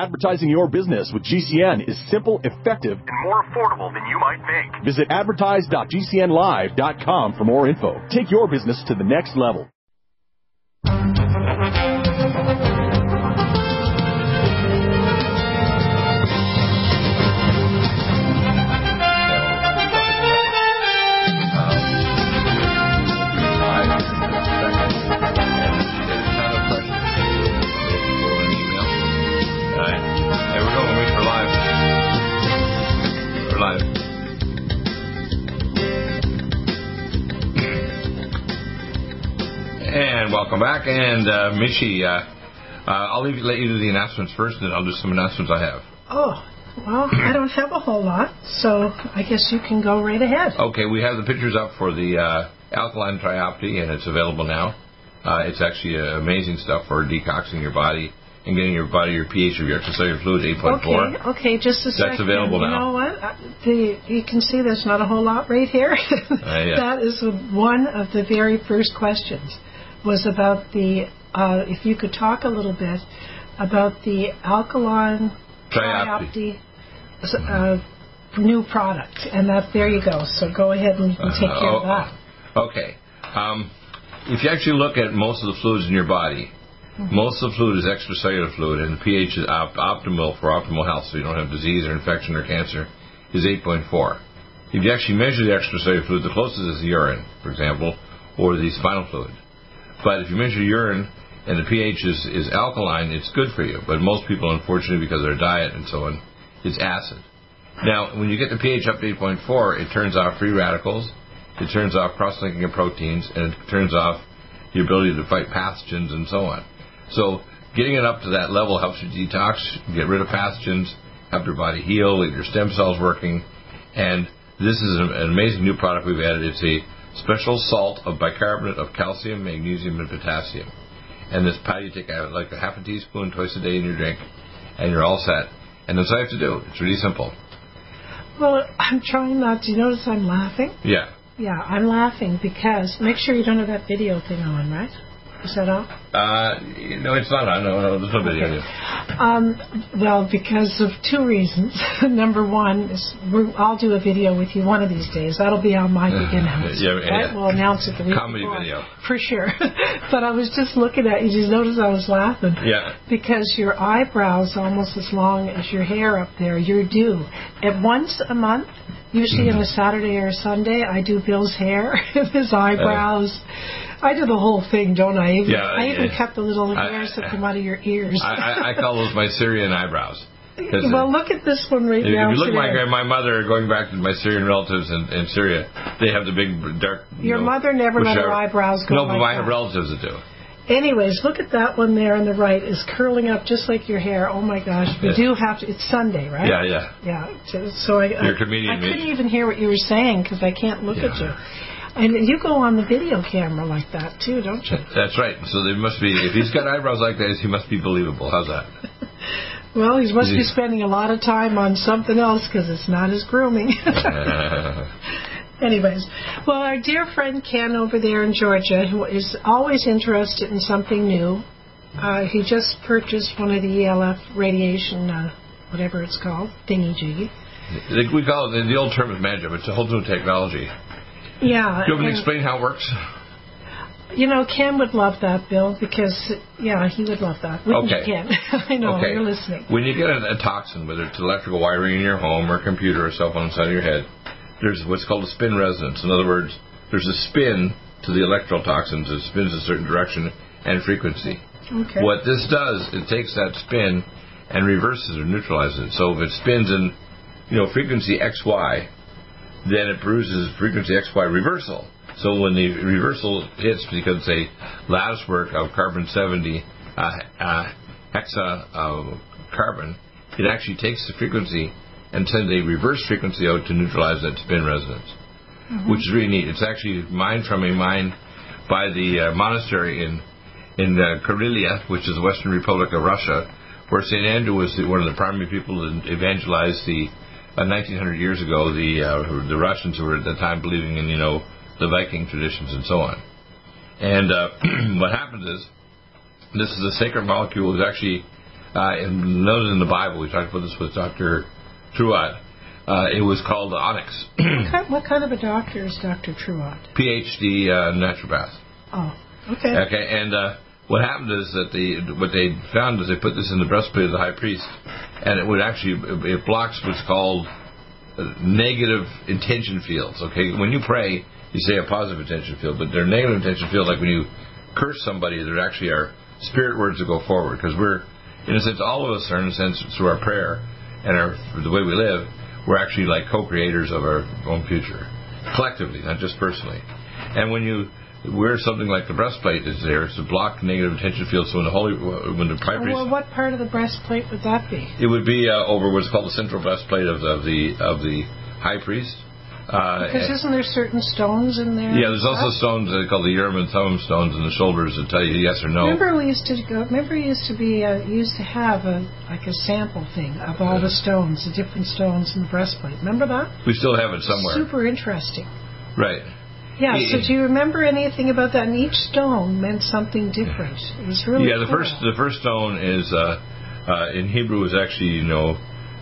Advertising your business with GCN is simple, effective, and more affordable than you might think. Visit advertise.gcnlive.com for more info. Take your business to the next level. Welcome back. And uh, Michie, uh, uh, I'll leave, let you do the announcements first, and then I'll do some announcements I have. Oh, well, I don't have a whole lot, so I guess you can go right ahead. Okay, we have the pictures up for the uh, alkaline triopti, and it's available now. Uh, it's actually uh, amazing stuff for detoxing your body and getting your body your pH of your extracellular fluid 8.4. Okay, okay, just a second. That's available now. You know what? Uh, the, you can see there's not a whole lot right here. Uh, yeah. that is one of the very first questions was about the, uh, if you could talk a little bit about the alkaline Triopti. uh, new product. And that, there you go. So go ahead and, and take care of oh, that. Okay. Um, if you actually look at most of the fluids in your body, most of the fluid is extracellular fluid, and the pH is op- optimal for optimal health, so you don't have disease or infection or cancer, is 8.4. If you actually measure the extracellular fluid, the closest is the urine, for example, or the spinal fluid. But if you measure urine and the pH is, is alkaline, it's good for you. But most people, unfortunately, because of their diet and so on, it's acid. Now, when you get the pH up to 8.4, it turns off free radicals, it turns off cross-linking of proteins, and it turns off the ability to fight pathogens and so on. So getting it up to that level helps you detox, get rid of pathogens, help your body heal, get your stem cells working. And this is an, amazing new product we've added. It's a special salt of bicarbonate of calcium, magnesium, and potassium. And this powder you take out like a half a teaspoon twice a day in your drink, and you're all set. And that's all you have to do. It's really simple. Well, I'm trying not to. You notice I'm laughing? Yeah. Yeah, I'm laughing because make sure you don't have that video thing on, right? Is that on? Uh, no, it's not on. No, no, there's video. Um, well, because of two reasons. Number one is I'll do a video with you one of these days. That'll be on my big announcement. Yeah, yeah. Right? We'll announce it the week Comedy before. video. For sure. but I was just looking at you. Just notice I was laughing. Yeah. Because your eyebrows almost as long as your hair up there. You're due. At once a month, usually on a Saturday or a Sunday, I do Bill's hair, his eyebrows. I do the whole thing, don't I? Even, Yeah, I even yeah. cut the little I- hairs that come out of your ears. I, I, I call those my Syrian eyebrows. uh, well, look at this one right If now. you look at my my mother, going back to my Syrian relatives in, in Syria, they have the big dark. you Your know, mother never let her eyebrows go No, but like have that. relatives that do. Anyways, look at that one there on the right is curling up just like your hair. Oh my gosh, we Yeah. do have to. It's Sunday, right? Yeah, yeah. Yeah. So, I, You're I, comedian, I couldn't even hear what you were saying because I can't look at you. And you go on the video camera like that too, don't you? That's right. So there must be. If he's got eyebrows like that, he must be believable. How's that? Well, he must be spending a lot of time on something else because it's not his grooming. Anyways, well, our dear friend Ken over there in Georgia, who is always interested in something new, uh, he just purchased one of the ELF radiation, uh, whatever it's called, thingy jiggy. We call it the old term is magic. but It's a whole new technology. Yeah. Do you want me to explain how it works? You know, Ken would love that, Bill, because yeah, he would love that. Wouldn't Okay. you, Ken? I know okay. you're listening. When you get a, a toxin, whether it's electrical wiring in your home or a computer or cell phone inside of your head, there's what's called a spin resonance. In other words, there's a spin to the electrical toxins. It spins a certain direction and frequency. Okay. What this does, it takes that spin and reverses or neutralizes it. So if it spins in, you know, frequency XY, then it produces frequency XY reversal. So when the reversal hits, because a lattice work of carbon 70 uh, uh, hexa uh, carbon, it actually takes the frequency and sends a reverse frequency out to neutralize that spin resonance, which is really neat. It's actually mined from a mine by the uh, monastery in in uh, Karelia, which is the Western Republic of Russia, where St. Andrew was the, one of the primary people that evangelized the uh, 1900 years ago the uh, the Russians who were at the time believing in you know the Viking traditions and so on. And uh, what happens is this is a sacred molecule. It's actually uh, noted in the Bible, we talked about this with Dr. Truott, uh, it was called onyx. What kind, what kind of a doctor is Dr. Truott? PhD uh, naturopath. Oh, okay. Okay, and uh, what happened is that the what they found is they put this in the breastplate of the high priest, and it would actually it blocks what's called uh, negative intention fields. Okay, when you pray, you say a positive intention field, but they're negative intention field. Like when you curse somebody, there actually are spirit words that go forward because we're in a sense all of us are in a sense through our prayer and our the way we live, we're actually like co-creators of our own future, collectively, not just personally. And when you wear something like the breastplate is there, it's to block negative attention fields. So when the holy when the high priest Well, what part of the breastplate would that be? it would be uh, over what's called the central breastplate of, the, of the of the high priest. Uh, Because isn't there certain stones in there? yeah, there's also stones uh, called the Urim and Thummim stones in the shoulders that tell you yes or no. Remember, we used to go. Remember, we used to be uh, used to have a like a sample thing of all the stones, the different stones in the breastplate. Remember that? We still have it somewhere, Super interesting. right? Yeah. Yeah. So, do you remember anything about that? And each stone meant something different. It was really yeah, the cool. first the first stone is uh, uh, in Hebrew is actually you know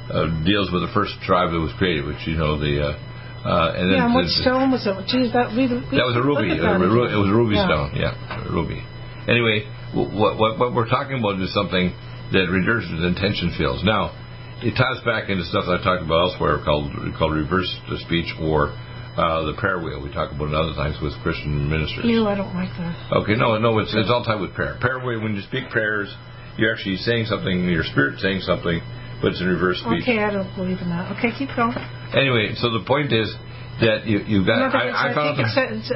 uh, deals with the first tribe that was created, which you know the uh, and then Yeah, and what stone was it? Geez, that we, we That was a ruby. ru- It was a ruby Yeah. stone. Yeah, ruby. Anyway, wh- what, what what we're talking about is something that reverses intention fields. Now, it ties back into stuff that I talked about elsewhere called called reverse speech or uh, the prayer wheel. We talk about it other times with Christian ministers. Ew, I don't like that. Okay, no, no, it's it's all tied with prayer. Prayer wheel. When you speak prayers, you're actually saying something. Your spirit saying something, but it's in reverse speech. Okay, I don't believe in that. Okay, keep going. Anyway, so the point is that you you've got. No, I, I I, found think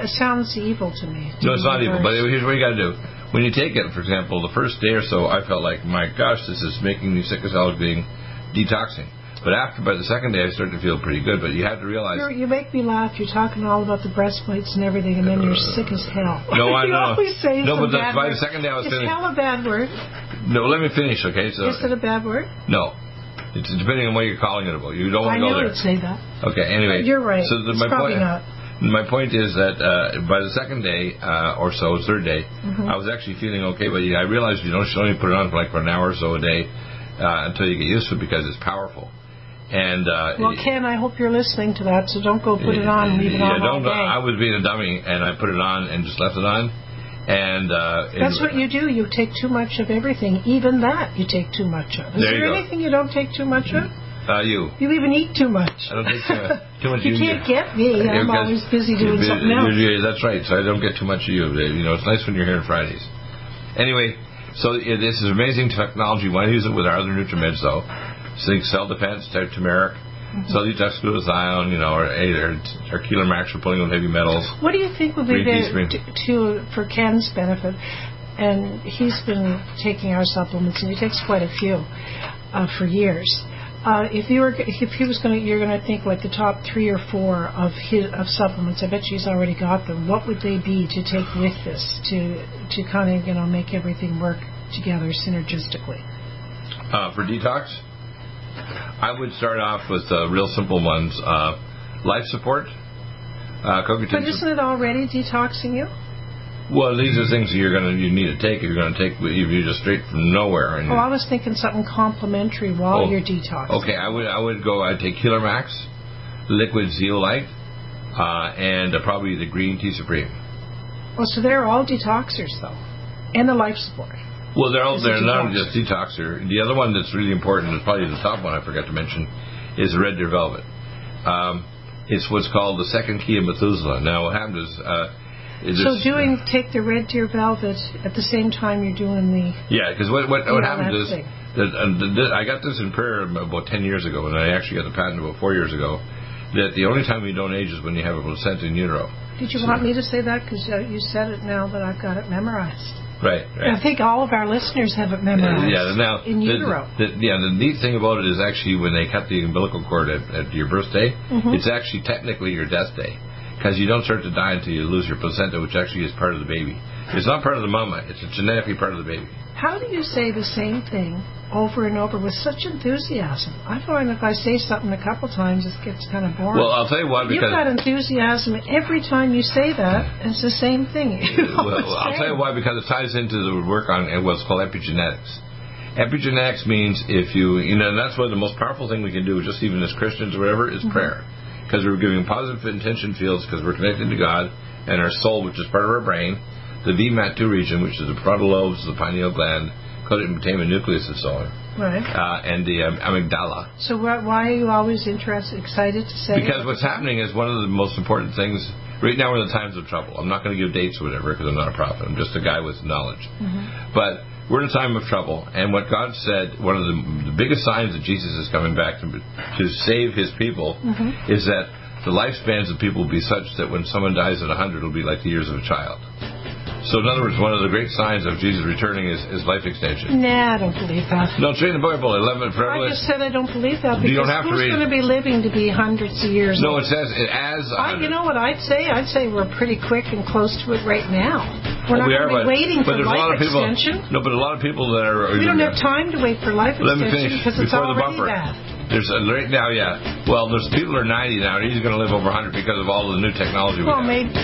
it sounds evil to me. to No, it's not evil. But here's what you got to do. When you take it, for example, the first day or so, I felt like, my gosh, this is making me sick as hell being detoxing. But after, by the second day, I started to feel pretty good. But you have to realize, You're, you make me laugh. You're talking all about the breastplates and everything, and then you're uh, sick as hell. No, I you know. always say No, but bad by the second day I was Is feeling- hell a bad word? no, let me finish, okay? So Is it a bad word? no, it's depending on what you're calling it about. You don't want to go there. you'd say that. Okay. Anyway, You're right. So the, my probably point, not. my point is that uh, by the second day uh, or so, third day, Mm-hmm. I was actually feeling okay. But I realized you don't should only put it on for like for an hour or so a day uh, until you get used to it because it's powerful. And uh, Well, Ken, I hope you're listening to that, so don't go put it on and leave it yeah, on all don't. day. I was being a dummy, and I put it on and just left it on. And uh, That's what you do. You take too much of everything. Even that you take too much of. Is There there anything you don't take too much of? Uh, you. You even eat too much. I don't take too much. Too much you can't get. get me. I'm always busy doing something else. that's right. So I don't get too much of you. You know, it's nice when you're here on Fridays. Anyway, so yeah, this is amazing technology. Why use it with our other NutriMeds though? Zinc cell defense, turmeric, Mm-hmm. cell detox glutathione, you know, or, or, or Keeler Max for pulling on heavy metals. What do you think would be tea to, to for Ken's benefit? And he's been taking our supplements, and he takes quite a few uh, for years. Uh, if you were, if he was going to, you're going to think like the top three or four of his of supplements. I bet he's already got them. What would they be to take with this to to kind of you know make everything work together synergistically? Uh, for detox, I would start off with uh, real simple ones. Uh, life support, uh, But CoQ10. isn't it already detoxing you? Well, these are things that you're gonna you need to take. If you're gonna take if you're just straight from nowhere. And Oh, I was thinking something complimentary while Oh, you're detoxing. okay, I would I would go. I'd take Killer Max, Liquid Zeolite, uh, and uh, probably the Green Tea Supreme. Well, so they're all detoxers though, and the life support. Well, they're all they're not detox? just detoxer. The other one that's really important is probably the top one I forgot to mention is Red Deer Velvet. Um, it's what's called the second key of Methuselah. Now, what happened is. Uh, So doing take the red deer velvet at the same time you're doing the Yeah, because what what, what that is that uh, the, the, I got this in prayer about ten years ago, and I actually got the patent about four years ago. That the only time you don't age is when you have a placenta in utero. Did you want me to say that because uh, you said it now that I've got it memorized? Right, I think all of our listeners have it memorized. Yeah, now in the, utero. the- yeah, the neat thing about it is actually when they cut the umbilical cord at, at your birthday, Mm-hmm. it's actually technically your death day because you don't start to die until you lose your placenta, which actually is part of the baby. It's not part of the mama; it's a genetically part of the baby. How do you say the same thing over and over with such enthusiasm? I find if I say something a couple times, it gets kind of boring. Well, I'll tell you why You've got enthusiasm every time you say that. It's the same thing. You well, always I'll tell you why because it ties into the work on what's called epigenetics. Epigenetics means if you, you know, and that's one of the most powerful thing we can do, just even as Christians or whatever, is mm-hmm. prayer. Because we're giving positive intention fields because we're connected to God and our soul, which is part of our brain, the VMAT2 region, which is the frontal lobes, the pineal gland, putamen nucleus, and so on, Right. uh, and the um, amygdala. So why, why are you always interested, excited to say? Because what's happening is one of the most important things. Right now, we're in the times of trouble. I'm not going to give dates or whatever because I'm not a prophet. I'm just a guy with knowledge. But we're in a time of trouble, and what God said, one of the, the biggest signs that Jesus is coming back to, to save His people, mm-hmm. is that the lifespans of people will be such that when someone dies at 100, it'll be like the years of a child. So, in other words, one of the great signs of Jesus returning is, is life extension. Nah, I don't believe that. No, it's in the Bible, 11 forever. I just said I don't believe that because You don't have to who's read going to be living to be hundreds of years No, old? it says it as I, you know what I'd say? I'd say we're pretty quick and close to it right now. We're Well, we are, but, waiting but for life people. extension. No, but a lot of people that are. We don't have time to wait for life Let me extension finish because it's before the already bumper. bad. There's a, right now, yeah. Well, there's people that are 90 now, and he's going to live over 100 because of all the new technology we Well, have. maybe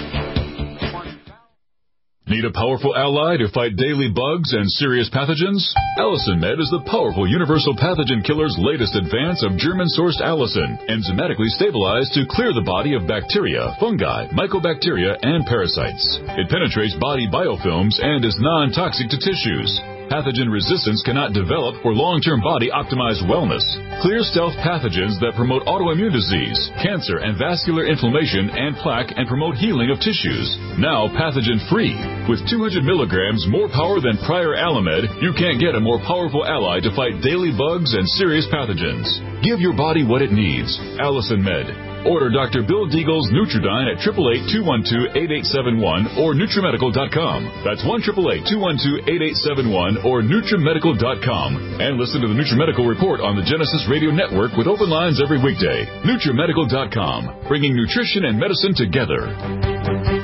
Need a powerful ally to fight daily bugs and serious pathogens? Allicin Med is the powerful universal pathogen killer's latest advance of German-sourced allicin, enzymatically stabilized to clear the body of bacteria, fungi, mycobacteria, and parasites. It penetrates body biofilms and is non-toxic to tissues. Pathogen resistance cannot develop for long-term body optimized wellness. Clear stealth pathogens that promote autoimmune disease, cancer and vascular inflammation and plaque and promote healing of tissues. Now pathogen free. With 200 milligrams more power than prior Alamed, you can't get a more powerful ally to fight daily bugs and serious pathogens. Give your body what it needs. Allicin Med. Order Dr. Bill Deagle's Nutriodine at 888-212-8871 or NutriMedical.com. That's 1-888-212-8871 or NutriMedical.com. And listen to the NutriMedical Report on the Genesis Radio Network with open lines every weekday. NutriMedical.com, bringing nutrition and medicine together.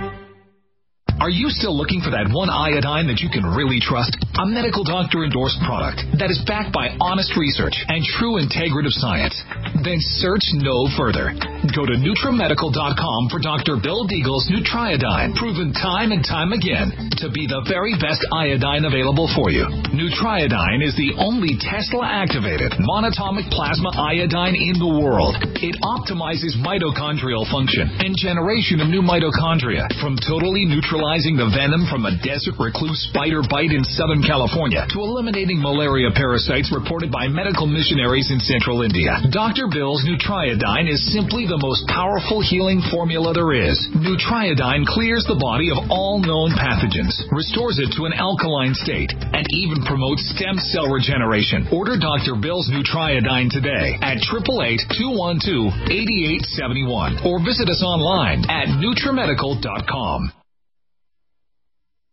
Are you still looking for that one iodine that you can really trust? A medical doctor endorsed product that is backed by honest research and true integrative science? Then search no further. Go to NutriMedical.com for Dr. Bill Deagle's Nutriodine, proven time and time again to be the very best iodine available for you. Nutriodine is the only Tesla activated monatomic plasma iodine in the world. It optimizes mitochondrial function and generation of new mitochondria from totally neutralizing the venom from a desert recluse spider bite in Southern California to eliminating malaria parasites reported by medical missionaries in central India. Dr. Bill's Nutriodine is simply the most powerful healing formula there is. Nutriodine clears the body of all known pathogens, restores it to an alkaline state, and even promotes stem cell regeneration. Order Dr. Bill's Nutriodine today at 888-212-8871 or visit us online at NutriMedical.com.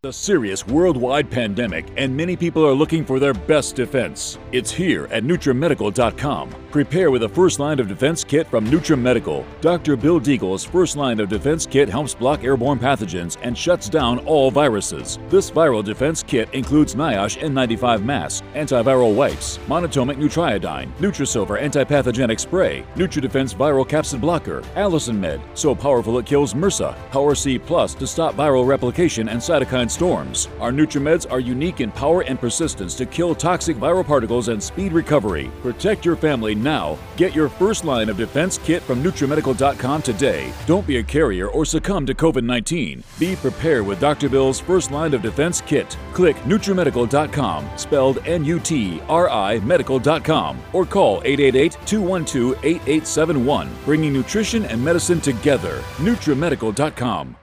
A serious worldwide pandemic, and many people are looking for their best defense. It's here at NutriMedical.com. Prepare with a first line of defense kit from NutriMedical. Dr. Bill Deagle's first line of defense kit helps block airborne pathogens and shuts down all viruses. This viral defense kit includes NIOSH N95 mask, antiviral wipes, monatomic Nutriodine, Nutrisilver antipathogenic spray, NutriDefense viral capsid blocker, Allicin Med, so powerful it kills MRSA, Power C Plus to stop viral replication and cytokine storms. Our NutriMeds are unique in power and persistence to kill toxic viral particles and speed recovery. Protect your family now. Get your first line of defense kit from NutriMedical.com today. Don't be a carrier or succumb to COVID 19. Be prepared with Dr. Bill's first line of defense kit. Click NutriMedical.com, spelled N U T R I Medical.com, or call 888 212 8871, bringing nutrition and medicine together. NutriMedical.com.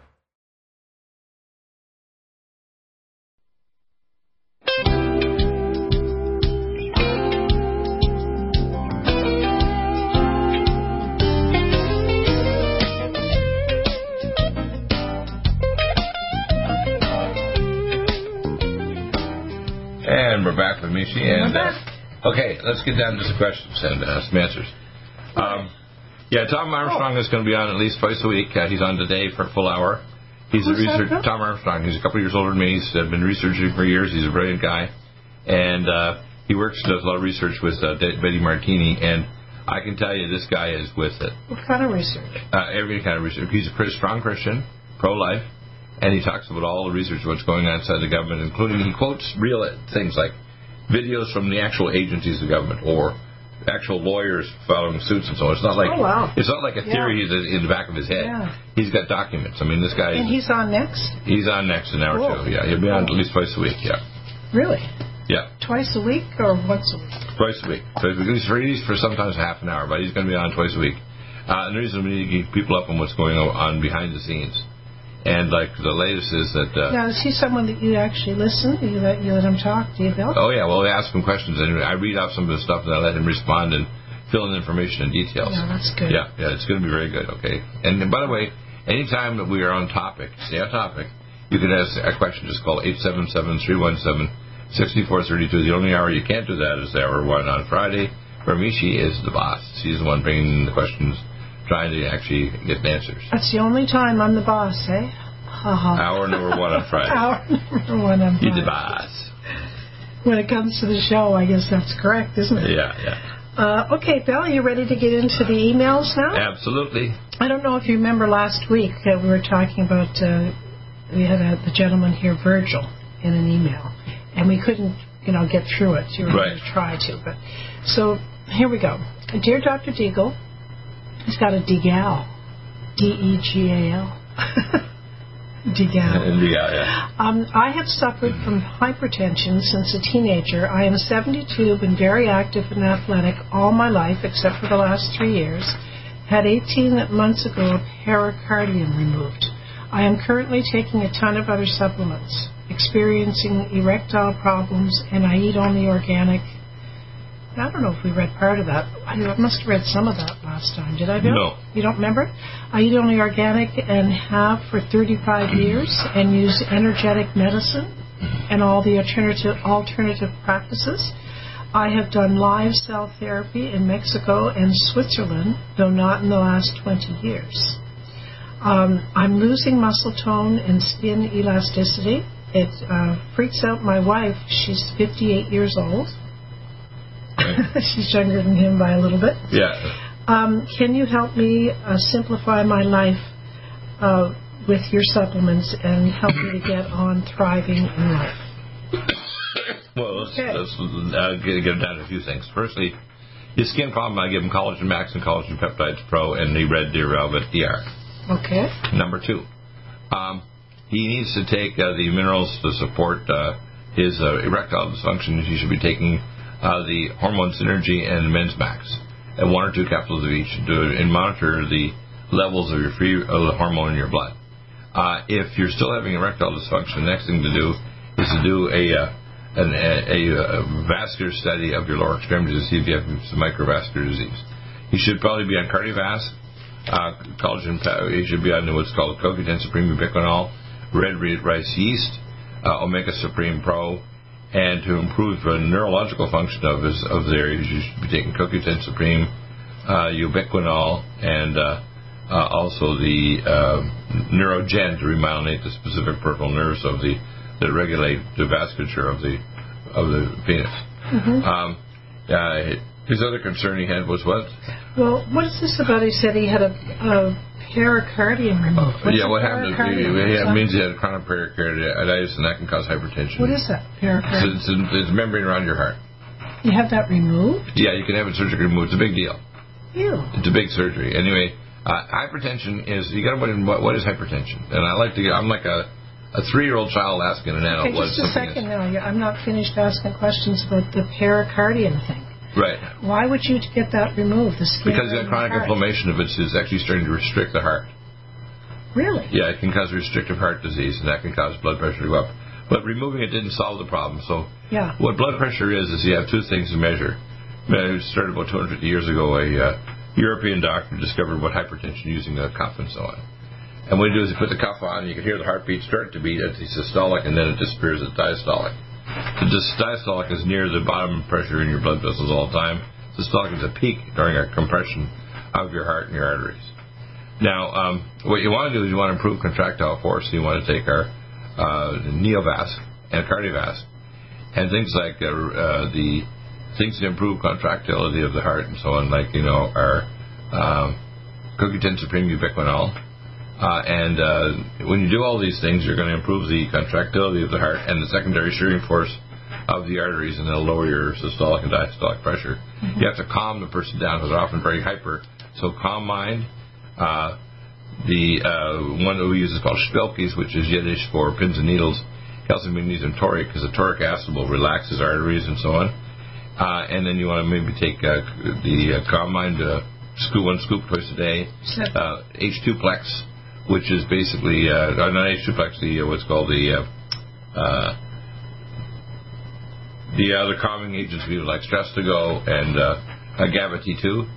And we're back with Michie. And uh, okay, let's get down to some questions and uh, some answers. Um, yeah, Tom Armstrong is going to be on at least twice a week. Uh, he's on today for a full hour. He's Who's a researcher. Tom Armstrong. He's a couple years older than me. He's uh, been researching for years. He's a brilliant guy, and uh, he works does a lot of research with uh, Betty Martini. And I can tell you, this guy is with it. what kind of research? Uh, every kind of research. He's a pretty strong Christian, pro-life, and he talks about all the research what's going on inside the government, including he quotes real things like videos from the actual agencies of government or actual lawyers filing suits and so on. It's not like Oh, wow. it's not like a theory that in the back of his head. Yeah. He's got documents. I mean, this guy And he's on next? he's on next an hour or two. Yeah, he'll be on at least twice a week. Yeah, Really? yeah, Twice a week or once a week? twice a week. So he's for he's for sometimes half an hour, but he's going to be on twice a week. Uh, and the reason we need to keep people up on what's going on behind the scenes. And like the latest is that uh, Now, is he someone that you actually listen? You let, you let him talk? Do you, Bill? Oh yeah, well, we ask him questions and I read off some of the stuff and I let him respond and fill in information and details. Yeah, that's good. Yeah, yeah, it's going to be very good. Okay, and by the way, anytime that we are on topic, stay on topic. You can ask a question. Just call eight seven seven three one seven sixty four thirty two. The only hour you can't do that is the hour one on Friday. For me, is the boss. She's the one bringing the questions, trying to actually get answers. That's the only time I'm the boss, eh? Ha ha. Hour number one on Friday. Hour number one. on Friday. You're the boss. When it comes to the show, I guess that's correct, isn't it? Yeah, yeah, Uh, okay, Bill, you ready to get into the emails now? absolutely. I don't know if you remember last week that we were talking about, uh, we had a, the gentleman here, Virgil, in an email, and we couldn't, you know, get through it. You were Right. going to try to, but so here we go. Dear Dr. Deagle, he's got a Degal, D E G A L, Degal. Yeah, yeah. Um, I have suffered from hypertension since a teenager. I am 72, been very active and athletic all my life except for the last three years. Had 18 months ago a pericardium removed. I am currently taking a ton of other supplements, experiencing erectile problems, and I eat only organic. I don't know if we read part of that. I must have read some of that last time. Did I, Bill? No. You don't remember? I eat only organic and have for 35 years and use energetic medicine and all the alternative alternative practices. I have done live cell therapy in Mexico and Switzerland, though not in the last 20 years. Um, I'm losing muscle tone and skin elasticity. It uh, freaks out my wife. She's 58 years old. She's younger than him by a little bit. Yeah. Um, can you help me uh, simplify my life uh, with your supplements and help me to get on thriving in life? Well, let's, Okay. let's uh, get, get down to a few things. Firstly, his skin problem, I give him Collagen Max and Collagen Peptides Pro and the Red Deer Velvet DR. Okay. Number two, um, he needs to take uh, the minerals to support uh, his uh, erectile dysfunction. He should be taking uh, the Hormone Synergy and Men's Max, and one or two capsules of each, to, and monitor the levels of your free uh, hormone in your blood. Uh, if you're still having erectile dysfunction, the next thing to do is to do a uh, an, a, a, vascular study of your lower extremities to see if you have some microvascular disease. You should probably be on cardiovasc, uh, collagen. He should be on what's called CoQ10 Supreme Ubiquinol, red rice yeast, uh, Omega Supreme Pro, and to improve the neurological function of his of their, you should be taking CoQ10 Supreme, uh, Ubiquinol, and uh, uh, also the um, Neurogen to remyelinate the specific peripheral nerves of the that regulate the vasculature of the of the penis. Um, uh, his other concern he had was what? Well, what is this about? He said he had a, a pericardium removed. What's yeah, what happened? pericardium? It, means he had a chronic pericarditis, and that can cause hypertension. What is that? Pericardium. it's, it's a membrane around your heart. You have that removed? Yeah, you can have it surgically removed. It's a big deal. Ew. It's a big surgery. Anyway, uh, hypertension is you got to put in what, what is hypertension? And I like to get. I'm like a a three year old child asking an adult Okay, what just a second now. I'm not finished asking questions about the pericardium thing. Right. Why would you get that removed? The skin Because got chronic inflammation of it is actually starting to restrict the heart. Really? Yeah, it can cause restrictive heart disease, and that can cause blood pressure to go up. But removing it didn't solve the problem. So Yeah. what blood pressure is is you have two things to measure. It started about 250 years ago. A uh, European doctor discovered what hypertension using a cuff and so on. And what you do is you put the cuff on, and you can hear the heartbeat start to beat at the systolic, and then it disappears at diastolic. The diastolic is near the bottom pressure in your blood vessels all the time. Systolic is a peak during a compression of your heart and your arteries. Now, um, what you want to do is you want to improve contractile force. So you want to take our uh, Neovasc and Cardiovasc and things like uh, uh, the things to improve contractility of the heart and so on, like you know our um, CoQ10 Supreme Ubiquinol. Uh, and uh, when you do all these things, you're going to improve the contractility of the heart and the secondary shearing force of the arteries, and it'll lower your systolic and diastolic pressure. Mm-hmm. You have to calm the person down because they're often very hyper. So calm mind. Uh, the uh, one that we use is called Shpilkes, which is Yiddish for pins and needles. Calcium, magnesium, toric, because the toric acid will relax his arteries and so on. Uh, and then you want to maybe take uh, the uh, calm mind scoop one scoop twice a day. Uh, H2 plex, which is basically uh, not H2 plex, the uh, what's called the uh, uh, the other calming agents we would like stress to go and uh, uh, GABA T2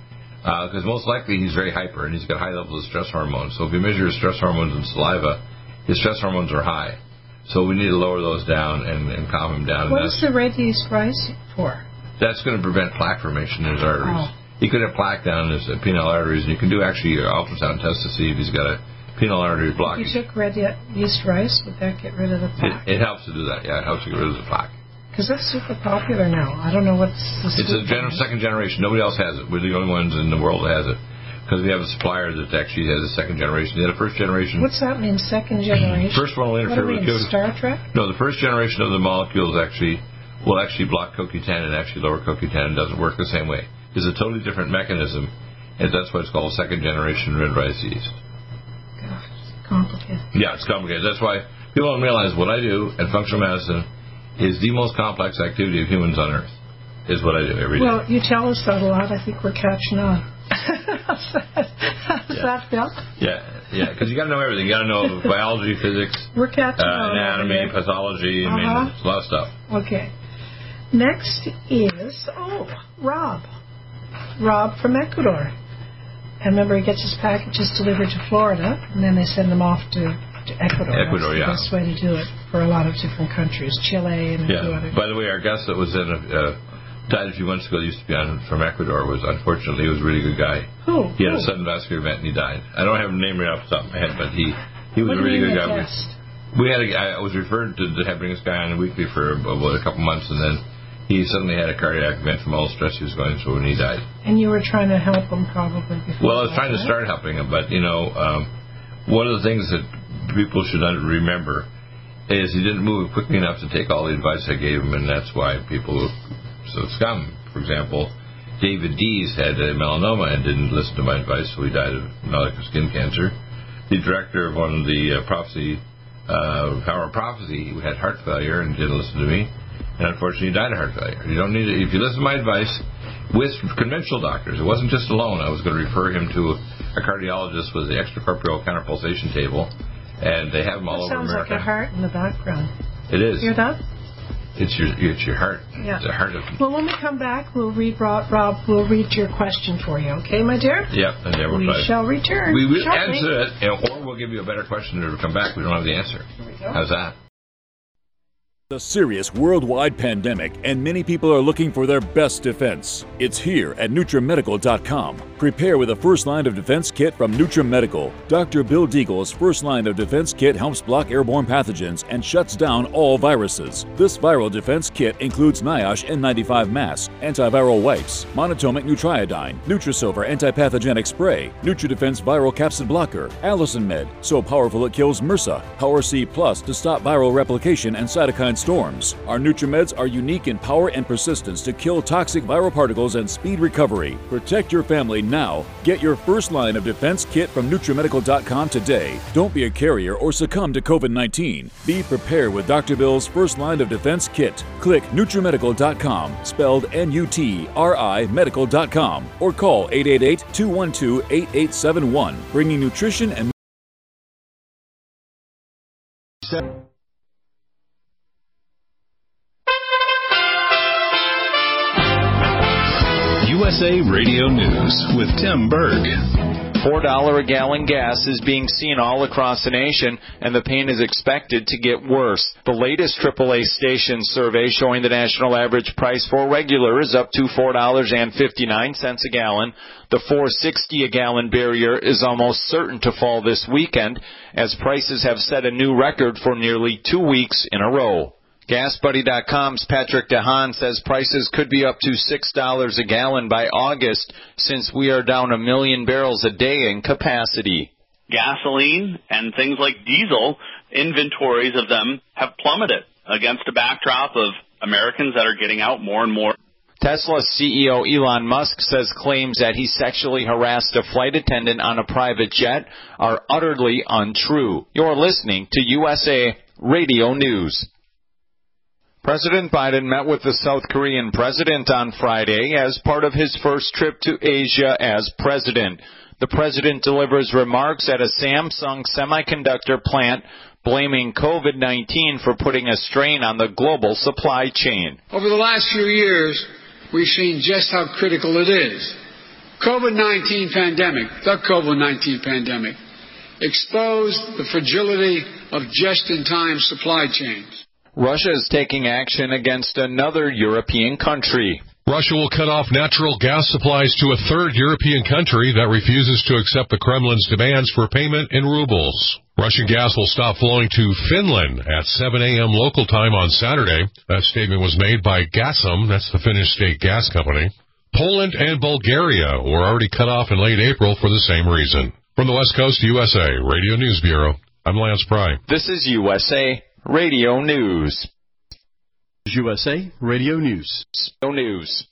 because most likely he's very hyper and he's got high levels of stress hormones. So if you measure his stress hormones in saliva, his stress hormones are high. So we need to lower those down and, and calm him down. What is the red yeast rice for? that's going to prevent plaque formation in his arteries. Oh. He could have plaque down in his uh, penile arteries, and you can do actually an ultrasound test to see if he's got a penile artery If you took red yeast rice, would that get rid of the plaque? It, it helps to do that. Yeah, it helps to get rid of the plaque. Because that's super popular now. I don't know what's the It's a scoop gen- second generation. Nobody else has it. We're the only ones in the world that has it. Because we have a supplier that actually has a second generation. They had a first generation. What's that mean, second generation? First one will what are interfere we with in. Star Trek? No, the first generation of the molecules actually will actually block CoQ10 and actually lower CoQ10 and doesn't work the same way. It's a totally different mechanism, and that's why it's called second generation red rice yeast. Complicated. Yeah, it's complicated. That's why people don't realize what I do at functional medicine is the most complex activity of humans on earth. Is what I do every day. Well, you tell us that a lot. I think we're catching on. How's that, how's Yeah. that Bill? yeah, yeah, because you got to know everything. You got to know biology, physics, We're catching uh, on. anatomy, pathology. I mean, Uh-huh. it's a lot of stuff. Okay. Next is oh Rob, Rob from Ecuador. And remember, he gets his packages delivered to Florida, and then they send them off to, to Ecuador. Ecuador, That's yeah. the best way to do it for a lot of different countries, Chile and a few Yeah. other. By the way, our guest that was in a, uh, died a few months ago, used to be on from Ecuador, was unfortunately he was a really good guy. Who? He had a sudden vascular event and he died. I don't have a name right off the top of my head, but he he was What a really good guy. guest? We had a, I was referred to, bring this guy on weekly for about a couple months, and then he suddenly had a cardiac event from all the stress he was going through, and he died. And you were trying to help him probably before. Well, I was trying to start helping him, but you know, um, one of the things that people should remember is he didn't move quickly enough to take all the advice I gave him, and that's why people succumb. For example, David Dees had a melanoma and didn't listen to my advice, so he died of melanoma skin cancer. The director of one of the uh, prophecy, uh, Power of Prophecy, had heart failure and didn't listen to me, and unfortunately he died of heart failure. You don't need to, if you listen to my advice with conventional doctors, it wasn't just alone. I was going to refer him to a cardiologist with the extracorporeal counterpulsation table, and they have them all That over sounds America. like a heart in the background. It is. Hear that? It's your it's your heart. Yeah. The heart of. Well, when we come back, we'll read Rob. Rob, we'll read your question for you. Okay, my dear? Yep, and try. shall return. we will shortly. answer it, or we'll give you a better question to come back. We don't have the answer. How's that? A serious worldwide pandemic, and many people are looking for their best defense. It's here at NutriMedical.com. Prepare with a first line of defense kit from NutriMedical. Dr. Bill Deagle's first line of defense kit helps block airborne pathogens and shuts down all viruses. This viral defense kit includes NIOSH N95 mask, antiviral wipes, monatomic nutriodine, Nutrisilver antipathogenic spray, NutriDefense viral capsid blocker, Allicin Med, so powerful it kills MRSA, Power C Plus to stop viral replication and cytokine storms. Our NutriMeds are unique in power and persistence to kill toxic viral particles and speed recovery. Protect your family now. Get your first line of defense kit from NutriMedical.com today. Don't be a carrier or succumb to COVID 19. Be prepared with Dr. Bill's first line of defense kit. Click NutriMedical.com, spelled N U T R I Medical.com, or call 888 212 8871, bringing nutrition and USA Radio News with Tim Berg. $4 a gallon gas is being seen all across the nation, and the pain is expected to get worse. The latest AAA station survey showing the national average price for regular is up to $4.59 a gallon. The 460 a gallon barrier is almost certain to fall this weekend, as prices have set a new record for nearly two weeks in a row. GasBuddy.com's Patrick DeHaan says prices could be up to $6 a gallon by August since we are down a million barrels a day in capacity. gasoline and things like diesel, inventories of them have plummeted against a backdrop of Americans that are getting out more and more. Tesla CEO Elon Musk says claims that he sexually harassed a flight attendant on a private jet are utterly untrue. You're listening to USA Radio News. President Biden met with the South Korean president on Friday as part of his first trip to Asia as president. The president delivers remarks at a Samsung semiconductor plant blaming COVID 19 for putting a strain on the global supply chain. Over the last few years, we've seen just how critical it is. COVID 19 pandemic, the COVID 19 pandemic, exposed the fragility of just in time supply chains. Russia is taking action against another European country. Russia will cut off natural gas supplies to a third European country that refuses to accept the Kremlin's demands for payment in rubles. Russian gas will stop flowing to Finland at 7 a.m. local time on Saturday. That statement was made by Gasum, that's the Finnish state gas company. Poland and Bulgaria were already cut off in late April for the same reason. From the West Coast USA Radio News Bureau, I'm Lance Pry. This is USA Radio News. USA Radio News. News.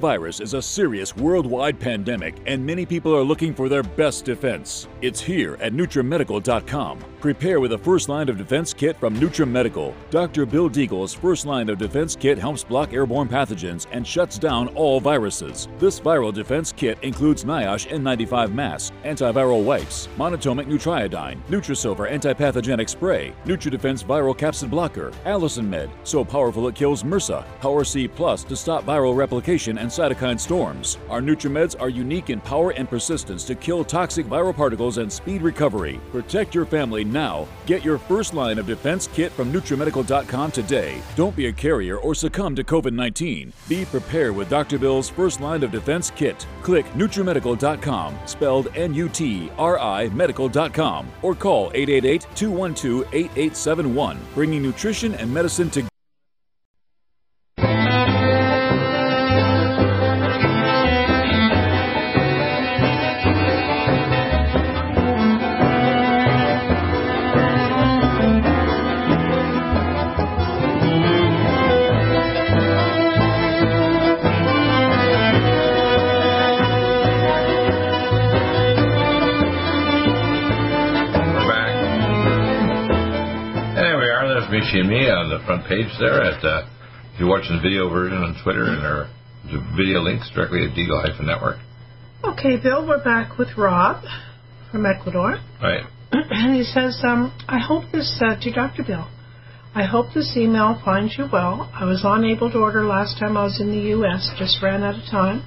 Virus is a serious worldwide pandemic, and many people are looking for their best defense. It's here at NutriMedical.com. Prepare with a first line of defense kit from NutriMedical. Dr. Bill Deagle's first line of defense kit helps block airborne pathogens and shuts down all viruses. This viral defense kit includes NIOSH N95 mask, antiviral wipes, monatomic nutriodine, Nutrisilver antipathogenic spray, NutriDefense viral capsid blocker, Allicin Med, so powerful it kills MRSA, Power C Plus to stop viral replication and cytokine storms. Our NutriMeds are unique in power and persistence to kill toxic viral particles and speed recovery. Protect your family now. Get your first line of defense kit from NutriMedical.com today. Don't be a carrier or succumb to COVID 19. Be prepared with Dr. Bill's first line of defense kit. Click NutriMedical.com, spelled N U T R I Medical.com, or call 888 212 8871, bringing nutrition and medicine together. Me on the front page there. At uh, if you're watching the video version on Twitter, and our the video links directly at Deagle Network. Okay, Bill, we're back with Rob from Ecuador. Right. and he says, um, I hope this, uh, to Dr. Bill, I hope this email finds you well. I was unable to order last time I was in the U.S., just ran out of time.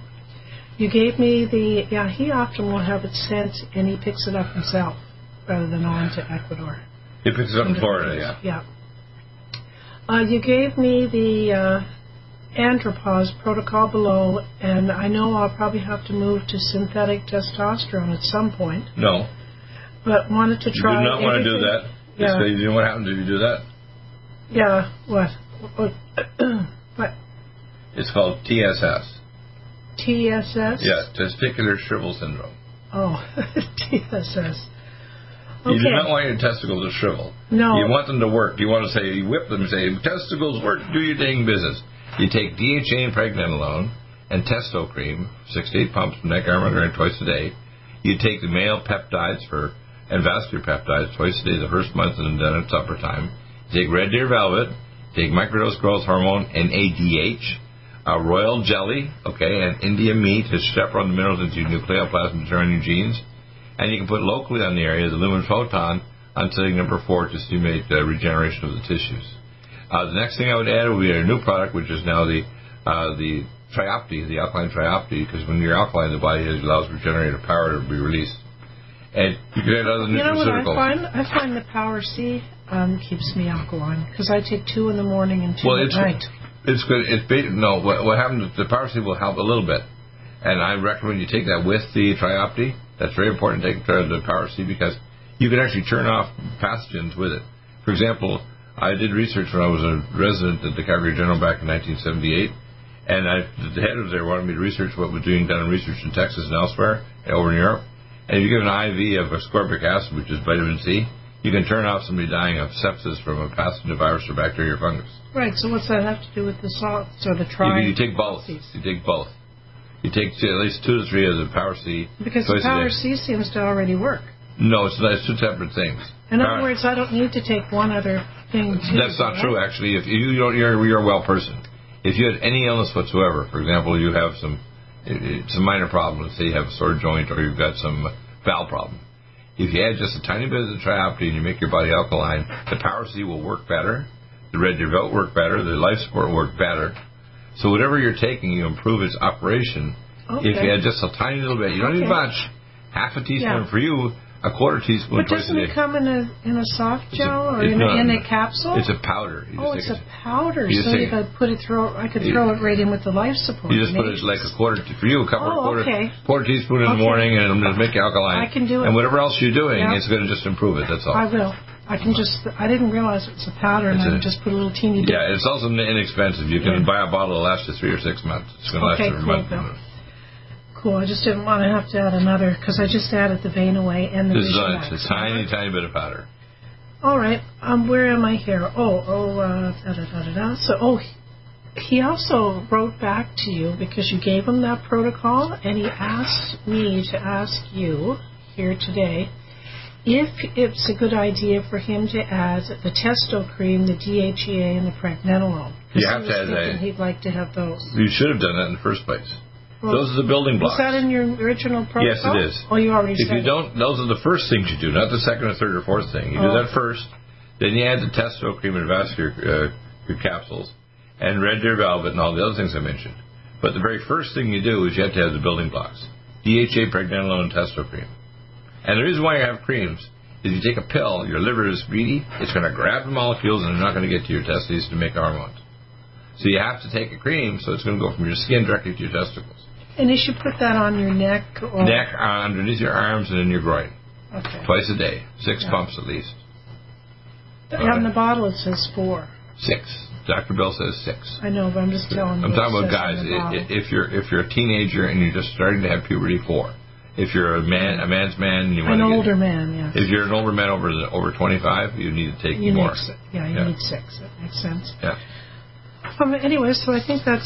You gave me the, yeah, he often will have it sent and he picks it up himself rather than on to Ecuador. He picks it up in Florida, yeah. Yeah. Uh, you gave me the uh, andropause protocol below, and I know I'll probably have to move to synthetic testosterone at some point, No, but wanted to try. you do not want to do that. Yeah. You know what happens if you do that? Yeah, what? What? what? It's called TSS. TSS? Yeah, testicular shrivel syndrome. Oh, TSS. You do not want your testicles to shrivel. No. You want them to work. Do you want to say, you whip them and say, testicles work, do your dang business. You take DHA and pregnenolone and testo cream, six to eight pumps from neck, arm, and groin twice a day. You take the male peptides for and vascular peptides twice a day the first month and then at supper time. You take red deer velvet, take microdose growth hormone and ADH, uh, royal jelly, okay, and India meat to chaperone the minerals into your nucleoplasm to turn your genes. And you can put locally on the area the lumen photon on setting number four to stimulate the regeneration of the tissues. Uh, the next thing I would add would be a new product, which is now the uh, the triopti, the alkaline triopti, because when you're alkaline, the body allows regenerative power to be released. And you can add other You know what I find? I find the Power C um, keeps me alkaline because I take two in the morning and two Well, at it's night. it's good. It's ba- no. What, what happens? The power C will help a little bit, and I recommend you take that with the triopti. That's very important. to Take care of the power C because you can actually turn off pathogens with it. For example, I did research when I was a resident at the Calgary General back in 1978, and I, the head of there wanted me to research what was doing done in research in Texas and elsewhere, over in Europe. And if you give an IV of ascorbic acid, which is vitamin C, you can turn off somebody dying of sepsis from a pathogen a virus or bacteria or fungus. Right. So what's that have to do with the salts or the You, you take both. You take both. You take at least two to three of the Power C. Because the Power. C seems to already work. No, it's, not, it's two separate things. In Power- other words, I don't need to take one other thing. That's not true, actually. If you don't, you're, you're a well person. If you had any illness whatsoever, for example, you have some, it- it's a minor problem. Say you have a sore joint or you've got some bowel problem. If you add just a tiny bit of the trioptine and you make your body alkaline, the Power C will work better. The Red Belt work better. The Life Support will work better. So whatever you're taking, you improve its operation. Okay. If you add just a tiny little bit, you don't need Okay. much. Half a teaspoon Yeah. for you, a quarter teaspoon But twice a doesn't day. it come in a in a soft It's a- gel or it's in, a, in a capsule? It's a powder. You oh, it's a powder. you So you could put it throw. I could You- throw it right in with the life support. You just put it like a quarter for you, a couple Oh, of quarter, okay. quarter teaspoon in the morning, and it'll make you alkaline. I can do it. And whatever else you're doing, Yeah. it's going to just improve it. That's all. I will. I can just. I didn't realize it's a powder, and I just put a little teeny bit. yeah, it's also inexpensive. You can Yeah. buy a bottle that lasts you three or six months. It's going to Okay, last you cool, a month. Cool. I just didn't want to have to add another because I just added the vein away and the This is a, it's a tiny, tiny bit of powder. All right. Um, where am I here? Oh, oh, uh, da da da da da. So, oh, he- he also wrote back to you because you gave him that protocol, and he asked me to ask you here today if it's a good idea for him to add the testo cream, the DHEA, and the pregnenolone. You have to add that. He'd like to have those. You should have done that in the first place. Well, those are the building blocks. Was that in your original protocol? Yes, it is. Oh, you already If said you it. don't, those are the first things you do, not the second or third or fourth thing. You Oh. do that first, then you add the testo cream and vascular uh, capsules, and red deer velvet and all the other things I mentioned. But the very first thing you do is you have to have the building blocks: DHA, pregnenolone, and testo cream. And the reason why you have creams is you take a pill, your liver is greedy, it's going to grab the molecules and they're not going to get to your testes to make hormones. So you have to take a cream, so it's going to go from your skin directly to your testicles. And you should put that on your neck or Neck, uh, underneath your arms, and in your groin. Okay. Twice a day. Six Yeah. pumps at least. On the bottle it says four. Six. Dr. Bill says six. I know, but I'm just telling you. I'm talking about guys. says on the i- bottle. i- If you're if you're a teenager and you're just starting to have puberty, four. If you're a man, a man's man, you want An to get, older man, yes. If you're an older man over the, over 25, you need to take You more. need six. Yeah, you Yeah. need six. That makes sense. Yeah. Um, anyway, so I think that's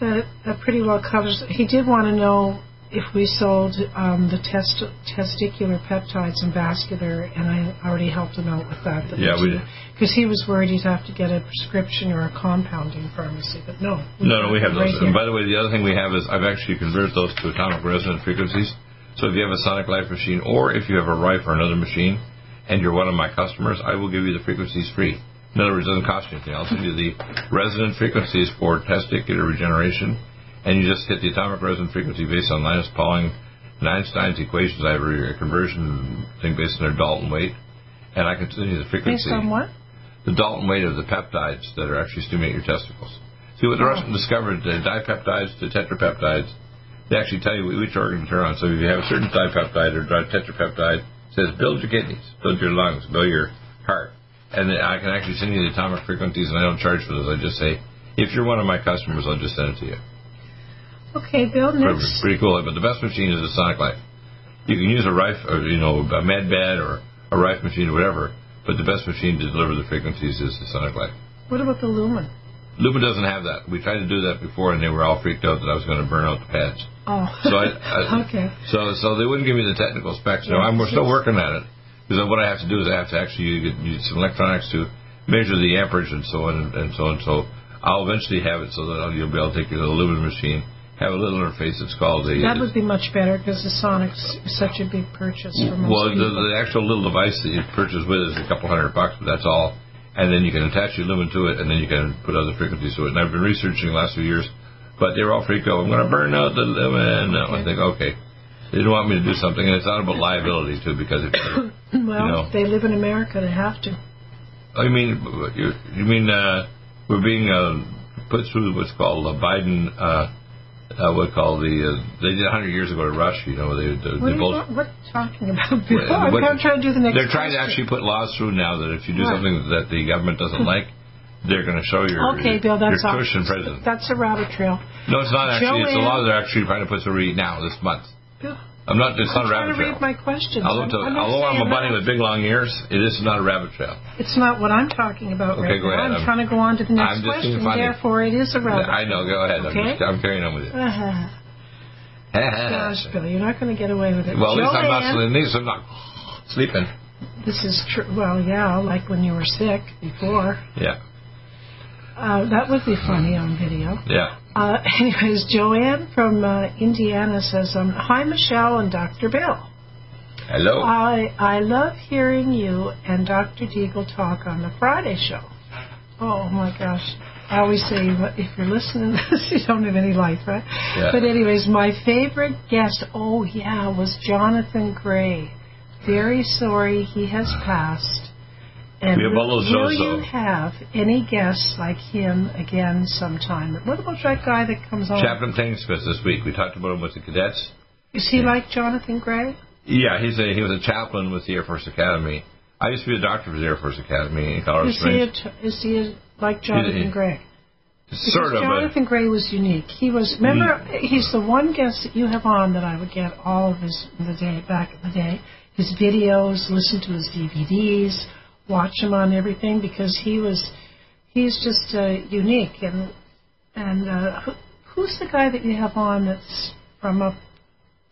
that, that pretty well covers. He did want to know if we sold um, the test, testicular peptides and vascular, and I already helped him out with that. Yeah, we- Because he was worried he'd have to get a prescription or a compounding pharmacy, but no. No, no, we have those. here. And by the way, the other thing we have is I've actually converted those to atomic resonant frequencies. So if you have a Sonic Life machine or if you have a Rife or another machine and you're one of my customers, I will give you the frequencies free. In other words, it doesn't cost you anything. I'll send you the resonant frequencies for testicular regeneration and you just hit the atomic resonant frequency based on Linus Pauling and Einstein's equations. I have a conversion thing based on their Dalton weight and I can send you the frequency Based on what? the Dalton weight of the peptides that are actually stimulate your testicles. See what the Oh. Russians discovered, the dipeptides, the tetrapeptides, they actually tell you which organ to turn on. So if you have a certain dipeptide or tetrapeptide, it says build your kidneys, build your lungs, build your heart. And then I can actually send you the atomic frequencies and I don't charge for those. I just say, if you're one of my customers, I'll just send it to you. Okay, Bill, next. pretty cool. But the best machine is a Sonic Life. You can use a Rife, or, you know, a MedBed or a Rife machine or whatever, but the best machine to deliver the frequencies is the Sonic Life. What about the lumen? Lumen doesn't have that. We tried to do that before, and they were all freaked out that I was going to burn out the pads. Oh. So I, I okay. so so they wouldn't give me the technical specs. No, I'm, we're still working at it because what I have to do is I have to actually use, use some electronics to measure the amperage and so on and, and so on. So I'll eventually have it so that I'll, you'll be able to take your Lumen machine, have a little interface that's called the. That would be much better because the Sonic's such a big purchase for most well, the, the actual little device that you purchase with is a couple hundred bucks, but that's all. And then you can attach your lumen to it, and then you can put other frequencies to it. And I've been researching the last few years, but they were all freaked out. I'm going to burn out the lumen. No, I think okay. They didn't want me to do something, and it's not about liability too, because if well, you know. they live in America. They have to. I mean, you, you mean uh, we're being uh, put through what's called the Biden, uh, uh, what call the uh, they did 100 years ago to Rush. You know, they they, What they are, you, both. what, what are you talking about, I'm what- I'm trying to do the next. They're trying to actually put laws through now that if you do Right. something that the government doesn't like, they're going to show your Okay, Bill, that's your cushion president. That's a rabbit trail. No, it's not actually. It's a Joanne- law they're actually trying to put through now this month. I'm not. It's I'm not a trying rabbit to read my questions. Although, I'm, I'm not although I'm a bunny that. with big long ears, it is not a rabbit trail. It's not what I'm talking about Okay, right go ahead. I'm, I'm- trying to go on to the next I'm just question. Therefore, it is a rabbit. I know. Go ahead. I'm, Okay. just, I'm carrying on with it. Gosh, Billy, you're not going to get away with it. well, at least I'm not. Joanne, At least I'm not sleeping. This is true. Well, yeah, like when you were sick before. Yeah. Uh, that would be funny on video. Yeah. Uh, anyways, Joanne from uh, Indiana says, um, "Hi, Michie and Dr. Bill. Hello. I I love hearing you and Dr. Deagle talk on the Friday show. Oh my gosh." I always say, if you're listening to this, you don't have any life, right? Yeah. But anyways, my favorite guest, oh yeah, was Jonathan Gray. Very sorry he has passed. And We have all those will you have any guests like him again sometime? What about that guy that comes on? Chaplain Tainsmith this week. We talked about him with the cadets. Is he like Jonathan Gray? Yeah, he's a he was a chaplain with the Air Force Academy. I used to be a doctor for the Air Force Academy in Colorado Is he, a, is he a, like Jonathan he- Gray? Because Sort of. Jonathan Gray was unique. He was. Remember, he's the one guest that you have on that I would get all of his the day back in the day. His videos, listen to his DVDs, watch him on everything because he was. He's just uh, unique and and uh, who, who's the guy that you have on that's from up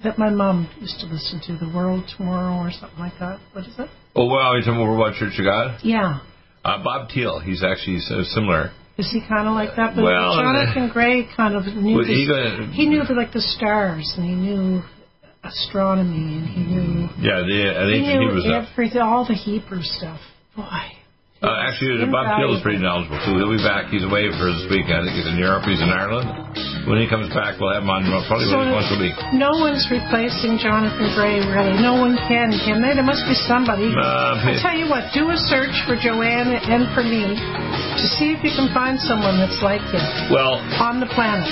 that my mom used to listen to, The World Tomorrow or something like that. What is it? Oh well, you're talking about Church of God. Yeah. Uh, Bob Thiel. He's actually so similar. Is he kind of like that? But Well, Jonathan Gray kind of knew. The, he got- he knew the, like the stars, and he knew astronomy, and he knew. Yeah, the, I he think he, knew was. Uh, everything, all the Hebrew stuff. Boy, uh, actually, Bob Thiel is pretty knowledgeable too. He'll be back. He's away for this week. I think he's in Europe. He's in Ireland. When he comes back, we'll have him on probably So- once a week. no one's replacing Jonathan Gray, really. No one can, can they? There must be somebody. Uh, I tell you what, do a search for Joanne and for me to see if you can find someone that's like him Well, on the planet.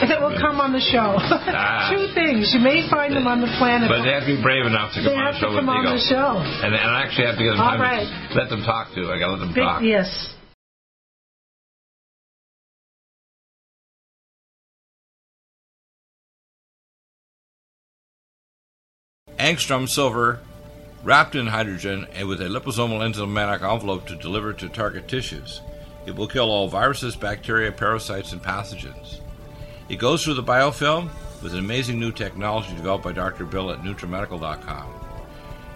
That will come on the show. Ah. Two things. You may find them on the planet. but they have to be brave enough to come They on have the show to come with on the show. And, and I actually have to get them All time right. to let them talk too. I got to let them Big, talk. yes. angstrom silver wrapped in hydrogen and with a liposomal enzymatic envelope to deliver to target tissues. It will kill all viruses, bacteria, parasites, and pathogens. It goes through the biofilm with an amazing new technology developed by Dr. Bill at NutriMedical.com.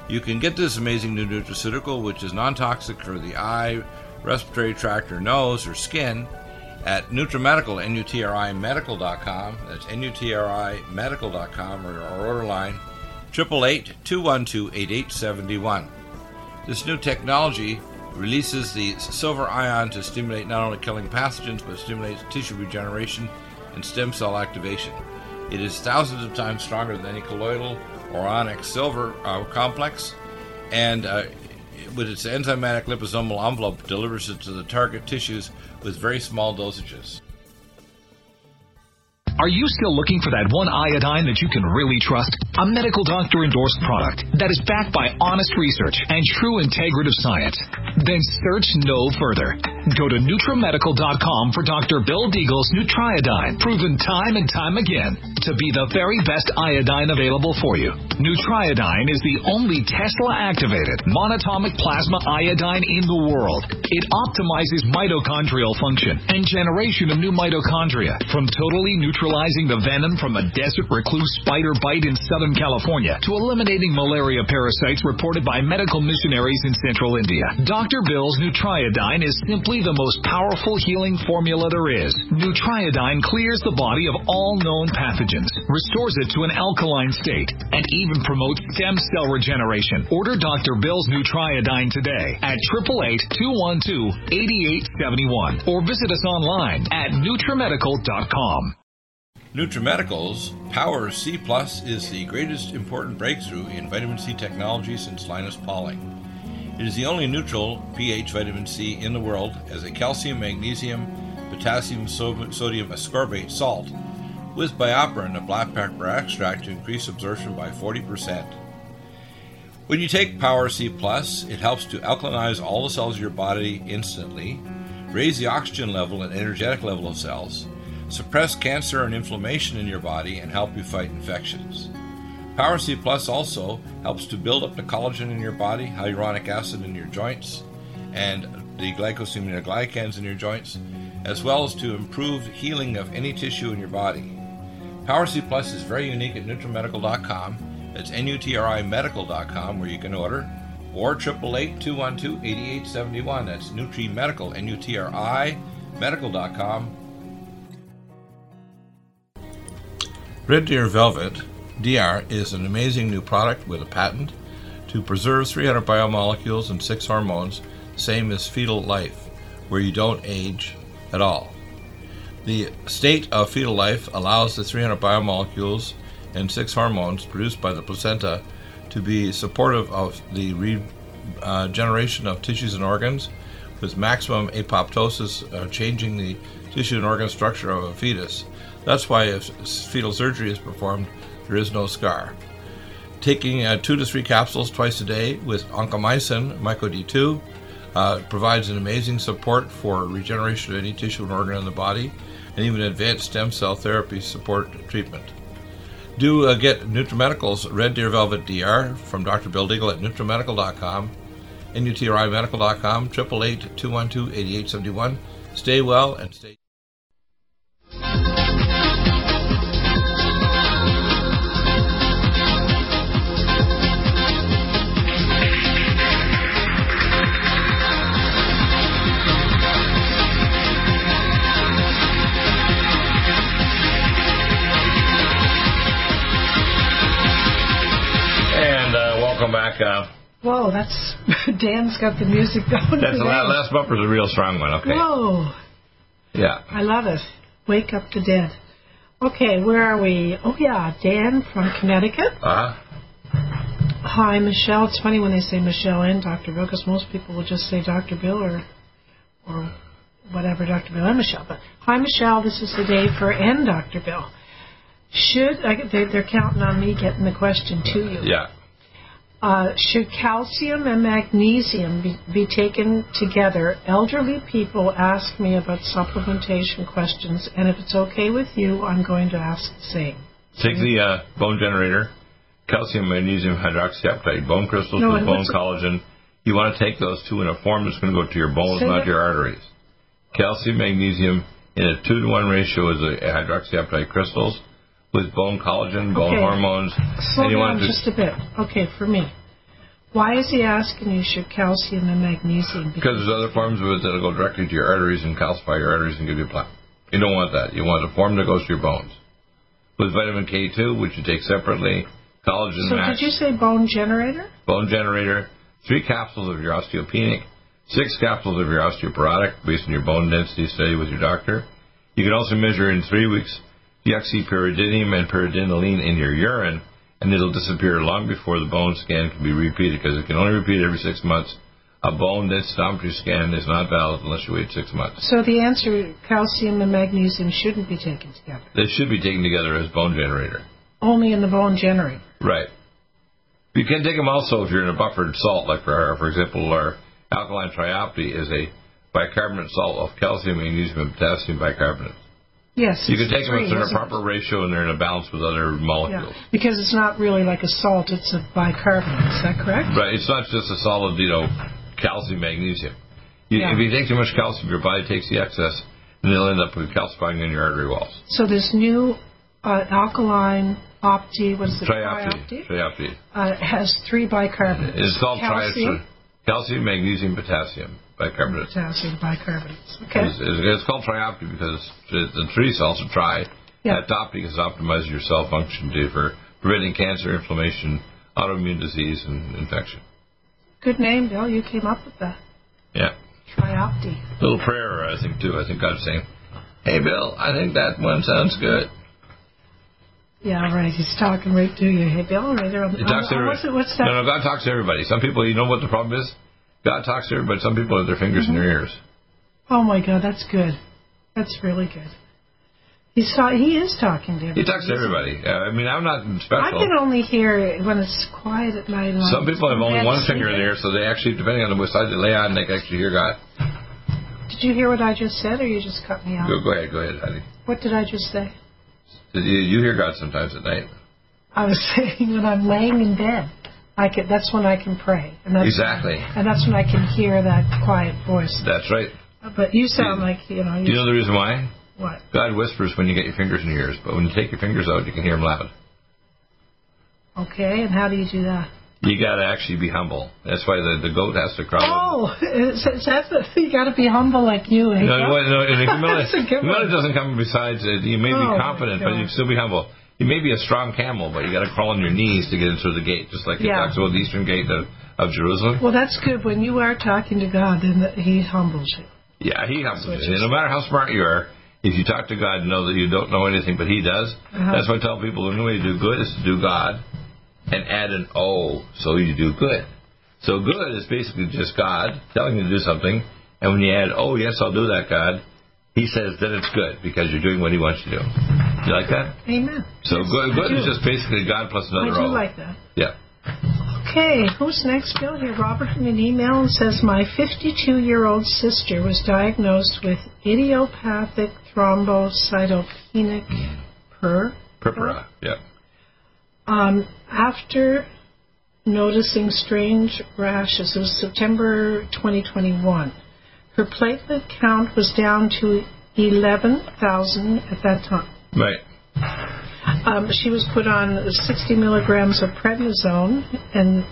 You can get this amazing new nutraceutical, which is non toxic for the eye, respiratory tract, or nose, or skin, at NutriMedical, N-U-T-R-I medical.com. That's N-U-T-R-I medical.com or our order line 888-212-8871. This new technology releases the silver ion to stimulate not only killing pathogens but stimulates tissue regeneration and stem cell activation. It is thousands of times stronger than any colloidal or ionic silver uh, complex, and uh, with its enzymatic liposomal envelope delivers it to the target tissues with very small dosages. Are you still looking for that one iodine that you can really trust? A medical doctor endorsed product that is backed by honest research and true integrative science? Then search no further. Go to NutriMedical.com for Dr. Bill Deagle's Nutriodine, proven time and time again to be the very best iodine available for you. Nutriodine is the only Tesla activated monatomic plasma iodine in the world. It optimizes mitochondrial function and generation of new mitochondria from totally neutralizing the venom from a desert recluse spider bite in Southern California to eliminating malaria parasites reported by medical missionaries in central India. Dr. Bill's Nutriodine is simply the most powerful healing formula there is. Nutriodine clears the body of all known pathogens, restores it to an alkaline state, and even promotes stem cell regeneration. Order Dr. Bill's Nutriodine today at 888-212-8871 or visit us online at NutriMedical.com. NutriMedical's Power C Plus is the greatest important breakthrough in vitamin C technology since Linus Pauling. It is the only neutral pH vitamin C in the world as a calcium, magnesium, potassium, so- sodium ascorbate salt with BioPerine, a black pepper extract to increase absorption by 40%. When you take Power C Plus, it helps to alkalinize all the cells of your body instantly, raise the oxygen level and energetic level of cells, suppress cancer and inflammation in your body, and help you fight infections. Power C Plus also helps to build up the collagen in your body, hyaluronic acid in your joints, and the glycosaminoglycans in your joints, as well as to improve healing of any tissue in your body. Power C Plus is very unique at NutriMedical.com. That's N-U-T-R-I Medical.com where you can order, or 888-212-8871. That's NutriMedical, N-U-T-R-I Medical.com. Red Deer Velvet DR is an amazing new product with a patent to preserve 300 biomolecules and six hormones, same as fetal life, where you don't age at all. The state of fetal life allows the 300 biomolecules and six hormones produced by the placenta to be supportive of the regeneration uh, of tissues and organs, with maximum apoptosis uh, changing the tissue and organ structure of a fetus. That's why if fetal surgery is performed, there is no scar. Taking uh, two to three capsules twice a day with oncomycin, myco D2, uh, provides an amazing support for regeneration of any tissue and organ in the body, and even advanced stem cell therapy support treatment. Do uh, get NutriMedical's Red Deer Velvet DR from Dr. Bill Deagle at NutriMedical.com, NUTRIMedical.com, 888-212-8871. Stay well and stay... welcome back. Uh, Whoa, that's Dan's got the music going. That's the last, last bumper's a real strong one. Okay. Whoa. Yeah. I love it. Wake up the dead. Okay, where are we? Oh yeah, Dan from Connecticut. Uh huh. Hi, Michie. It's funny when they say Michie and Dr. Bill because most people will just say Dr. Bill or or whatever, Dr. Bill and Michie. But hi, Michelle. This is the day for and Dr. Bill. Should I, they, they're counting on me getting the question to you? Yeah. Uh, should calcium and magnesium be, be, taken together? Elderly people ask me about supplementation questions, and if it's okay with you, I'm going to ask the same. Take the uh, bone generator, calcium, magnesium, hydroxyapatite, bone crystals no, with bone collagen. You want to take those two in a form that's going to go to your bones, not that. your arteries. Calcium, magnesium in a two to one ratio is the hydroxyapatite crystals with bone collagen, bone okay. hormones. Slow down just a bit. Okay, for me. Why is he asking you should calcium and magnesium? Because there's other forms of it that'll go directly to your arteries and calcify your arteries and give you plaque. You don't want that. You want a form that goes to your bones. With vitamin K2, which you take separately, collagen so max. did you say bone generator? Bone generator. Three capsules of your osteopenic, six capsules of your osteoporotic, based on your bone density study with your doctor. You can also measure in three weeks deoxypyridinium and pyridinoline in your urine, and it'll disappear long before the bone scan can be repeated because it can only repeat every six months. A bone densitometry scan is not valid unless you wait six months. So the answer, calcium and magnesium shouldn't be taken together. They should be taken together as bone generator. Only in the bone generator. Right. You can take them also if you're in a buffered salt, like for, for example, our alkaline triopti is a bicarbonate salt of calcium, magnesium, and potassium bicarbonate. Yes. You can take them if they're in a proper ratio and they're in a balance with other molecules. Yeah, because it's not really like a salt, it's a bicarbonate. Is that correct? Right. It's not just a solid, you know, calcium, magnesium. You, yeah. If you take too much calcium, your body takes the excess and it'll end up with calcifying in your artery walls. So this new uh, alkaline opti, what is it? Triopti. Triopti. Uh, has three bicarbonates. It's called calcium. calcium, magnesium, potassium bicarbonate. Potassium bicarbonate. Okay. It's, it's, called triopti because the three cells are tri. Yeah. Topti is optimizing your cell function to, for preventing cancer, inflammation, autoimmune disease, and infection. Good name, Bill. You came up with that. Yeah. Triopti. Little prayer, I think, too. I think God's saying, hey, Bill, I think that one sounds good. Yeah, right. He's talking right to you. Hey, Bill, right there on the. He talks to everybody. What's, what's that? No, no, God talks to everybody. Some people, you know what the problem is? God talks to everybody. Some people have their fingers mm-hmm. in their ears. Oh my God, that's good. That's really good. He's he is talking to everybody. He talks to everybody. I mean, I'm not special. I can only hear it when it's quiet at night. Some people have only one finger in the ear, so they actually, depending on which side they lay on, they can actually hear God. Did you hear what I just said, or you just cut me off? Go, go ahead, go ahead, honey. What did I just say? You, you hear God sometimes at night. I was saying when I'm laying in bed, I can. That's when I can pray, and that's Exactly. and that's when I can hear that quiet voice. That's right. But you sound like you know. Do you know the reason why? what? God whispers when you get your fingers in your ears, but when you take your fingers out, you can hear him loud. Okay, and how do you do that? You got to actually be humble. That's why the, the goat has to crawl. Oh, is, is that the, you got to be humble like you. eh? No, no, no, humility, That's humility doesn't come besides it. You may be Oh, confident, my but you can still be humble. You may be a strong camel, but you got to crawl on your knees to get in through the gate, just like it Yeah. talks about the eastern gate of, of Jerusalem. Well, that's good. When you are talking to God, then that He humbles you. Yeah, he humbles you No matter how smart you are, if you talk to God and know that you don't know anything, but He does, Uh-huh. that's why I tell people the only way to do good is to do God and add an O so you do good. So good is basically just God telling you to do something, and when you add, oh, yes, I'll do that, God, He says then it's good because you're doing what He wants you to do. You like that? Amen. So Yes, good, good is just basically God plus another. I do O. like that. Yeah. Okay, who's next? Bill here. Robert in an email and says my 52 year old sister was diagnosed with idiopathic thrombocytopenic per Purpura. Yeah. um, after noticing strange rashes. It was September 2021. Her platelet count was down to 11,000 at that time. Right. Um, she was put on 60 milligrams of prednisone and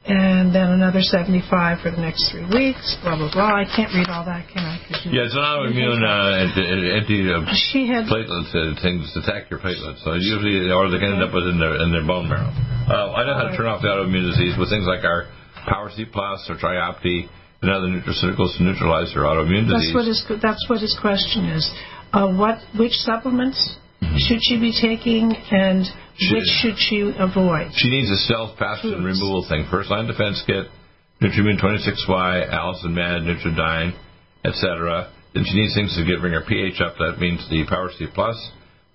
and then another 75 for the next three weeks. Blah blah blah. I can't read all that, can I? Yeah, it's an autoimmune uh, anti, anti uh, She had platelets uh, things attack your platelets. So usually, or they can end up with in their in their bone marrow. Uh, I know how to turn off the autoimmune disease with things like our Power C Plus or Triopti and other nutraceuticals to neutralize their autoimmune disease. That's what his that's what his question is. Uh, what which supplements should she be taking, and Should- which should she avoid? She needs a self pathogen removal thing. First line defense kit, Nutrimune 26Y, Allicin Med, Nutriodine, etc. Then she needs things to get bring her pH up. That means the Power C Plus,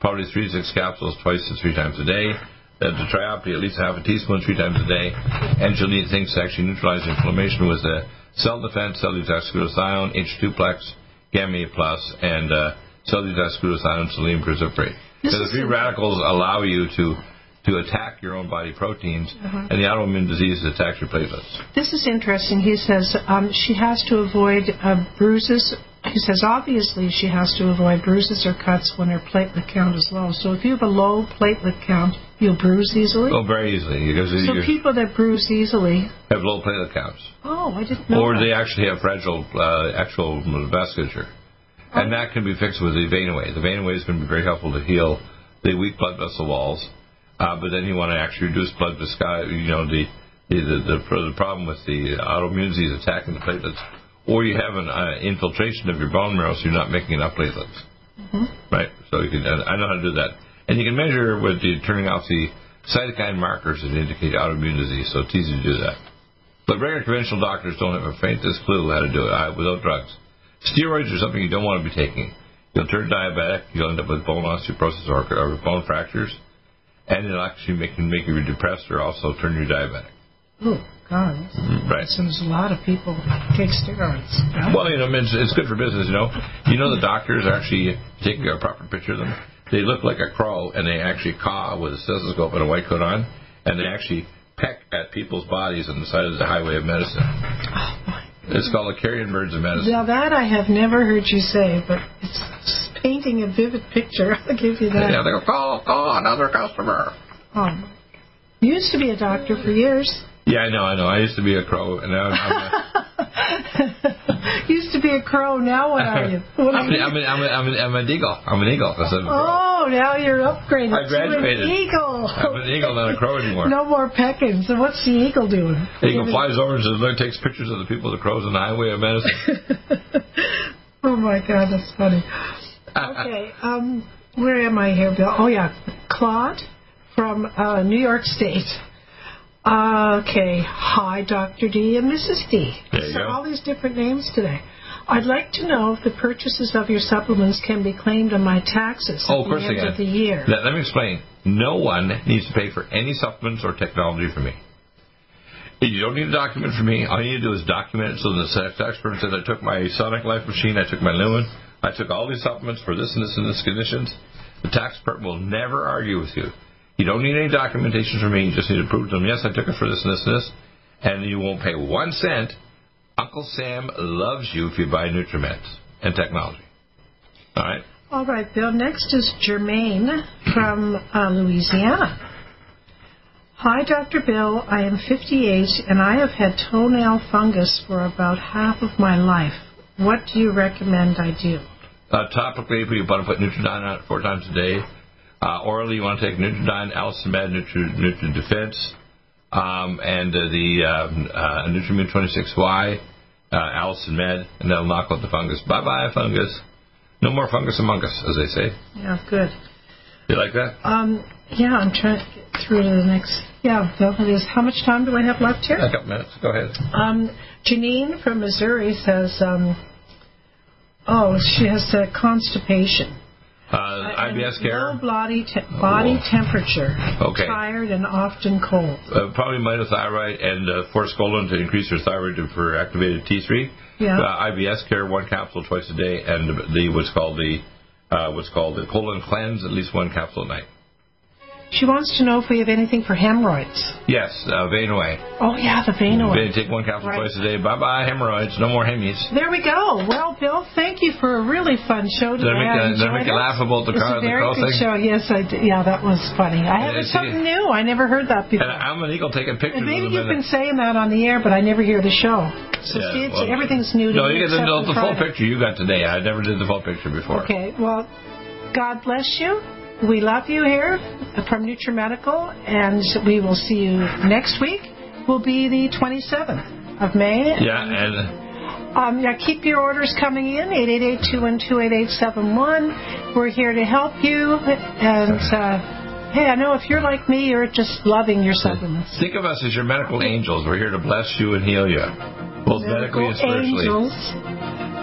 probably three to six capsules twice to three times a day. Then the Triopti at least half a teaspoon three times a day. And she'll need things to actually neutralize inflammation with the cell defense, cellulose glutathione, H2plex, Gamma plus, and uh, cellulose glutathione, selenium cruciferate. This So the free radicals allow you to to attack your own body proteins, Uh-huh. and the autoimmune disease attacks your platelets. This is interesting. He says um, she has to avoid uh, bruises. He says obviously she has to avoid bruises or cuts when her platelet count is low. So if you have a low platelet count, you'll bruise easily. Oh, very easily because so people that bruise easily, have low platelet counts, oh, I didn't know. or that. they actually have fragile uh, actual vasculature, and that can be fixed with the vein away. The vein away is going to be very helpful to heal the weak blood vessel walls. Uh, but then you want to actually reduce blood viscosity, you know, the the, the, the, problem with the autoimmune disease attacking the platelets, or you have an uh, infiltration of your bone marrow, so you're not making enough platelets. Right. So you can. I know how to do that, and you can measure with the turning off the cytokine markers that indicate autoimmune disease. So it's easy to do that. But regular conventional doctors don't have a faintest clue how to do it uh, without drugs. Steroids are something you don't want to be taking. You'll turn diabetic. You'll end up with bone osteoporosis or, or bone fractures, and it'll actually make, can make you depressed or also turn you diabetic. Oh God, mm-hmm. Right. so there's a lot of people take steroids. right? Well, you know, it's, it's good for business, you know. You know, the doctors actually take a proper picture of them. They look like a crow, and they actually caw with a stethoscope and a white coat on, and they actually peck at people's bodies on the side of the highway of medicine. Oh, It's called the carrion birds of medicine. Now that I have never heard you say, but it's painting a vivid picture. I'll give you that. Yeah, they go, call, call, another customer. Um, you used to be a doctor for years. Yeah, I know, I know. I used to be a crow, and now I'm a, used be a crow. Now what are you? What I'm, you? an, I'm, an, I'm, an, I'm, an, I'm an eagle. I'm an eagle. instead of crow. Oh, now you're upgraded I graduated. to an eagle. I'm an eagle, not a crow anymore. No more pecking. So what's the eagle doing? The eagle flies over and takes pictures of the people, the crows on the highway of medicine. oh my God, that's funny. Okay, um, where am I here, Bill? Oh yeah, Claude from uh, New York State. Uh, okay, hi, Dr. D and Mrs. D. There you so go. all these different names today. I'd like to know if the purchases of your supplements can be claimed on my taxes Oh, at the end of the year. Let, let me explain. No one needs to pay for any supplements or technology from me. You don't need a document from me. All you need to do is document it so the tax expert says I took my Sonic Life machine, I took my Lumen, I took all these supplements for this and this and this conditions. The tax expert will never argue with you. You don't need any documentation from me. You just need to prove to them, yes, I took it for this and this and this, and you won't pay one cent. Uncle Sam loves you if you buy Nutrimeds and technology. All right. All right, Bill. Next is Germaine from uh, Louisiana. Hi, Dr. Bill. I am 58 and I have had toenail fungus for about half of my life. What do you recommend I do? Uh, topically, if you want to put Nutriodine on it four times a day. Uh, orally, you want to take Nutriodine, Alcimed, Nutri, Nutri Defense, um, and uh, the um, uh, Nutrimune 26Y, uh, Med, and that'll knock out the fungus. Bye bye, fungus. No more fungus among us, as they say. Yeah, good. You like that? Um, yeah, I'm trying to get through to the next. Yeah, it is. How much time do I have left here? A couple minutes. Go ahead. Um, Janine from Missouri says, um, oh, she has uh, constipation. Uh, IBS care? Low body, te- body Oh. temperature. Okay. Tired and often cold. Uh, probably mitothyroid and uh, forskolin to increase your thyroid to- for activated T3. Yeah. Uh, IBS care, one capsule twice a day, and the what's called the uh, what's called the colon cleanse, at least one capsule a night. She wants to know if we have anything for hemorrhoids. Yes, uh. Oh, yeah, the vein Take one capsule Right. twice a day. Bye bye hemorrhoids. No more hemies. There we go. Well, Bill, thank you for a really fun show today. Did I make, I make you laugh about the It's car a the very crow good thing? show. Yes, I did. Yeah, that was funny. I had something new. I never heard that before. And I'm an eagle taking pictures And maybe you've been saying that on the air, but I never hear the show. So Yeah, see, it's, well, everything's new to No, me. you get the, the, full picture you got today. I never did the full picture before. Okay, well, God bless you. We love you here from NutriMedical, and we will see you next week. Will be the 27th of May. Yeah, and Um, yeah, keep your orders coming in, 888-212-8871. We're here to help you. And, uh, hey, I know if you're like me, you're just loving your supplements. think of us as your medical angels. We're here to bless you and heal you, both medically and spiritually. angels.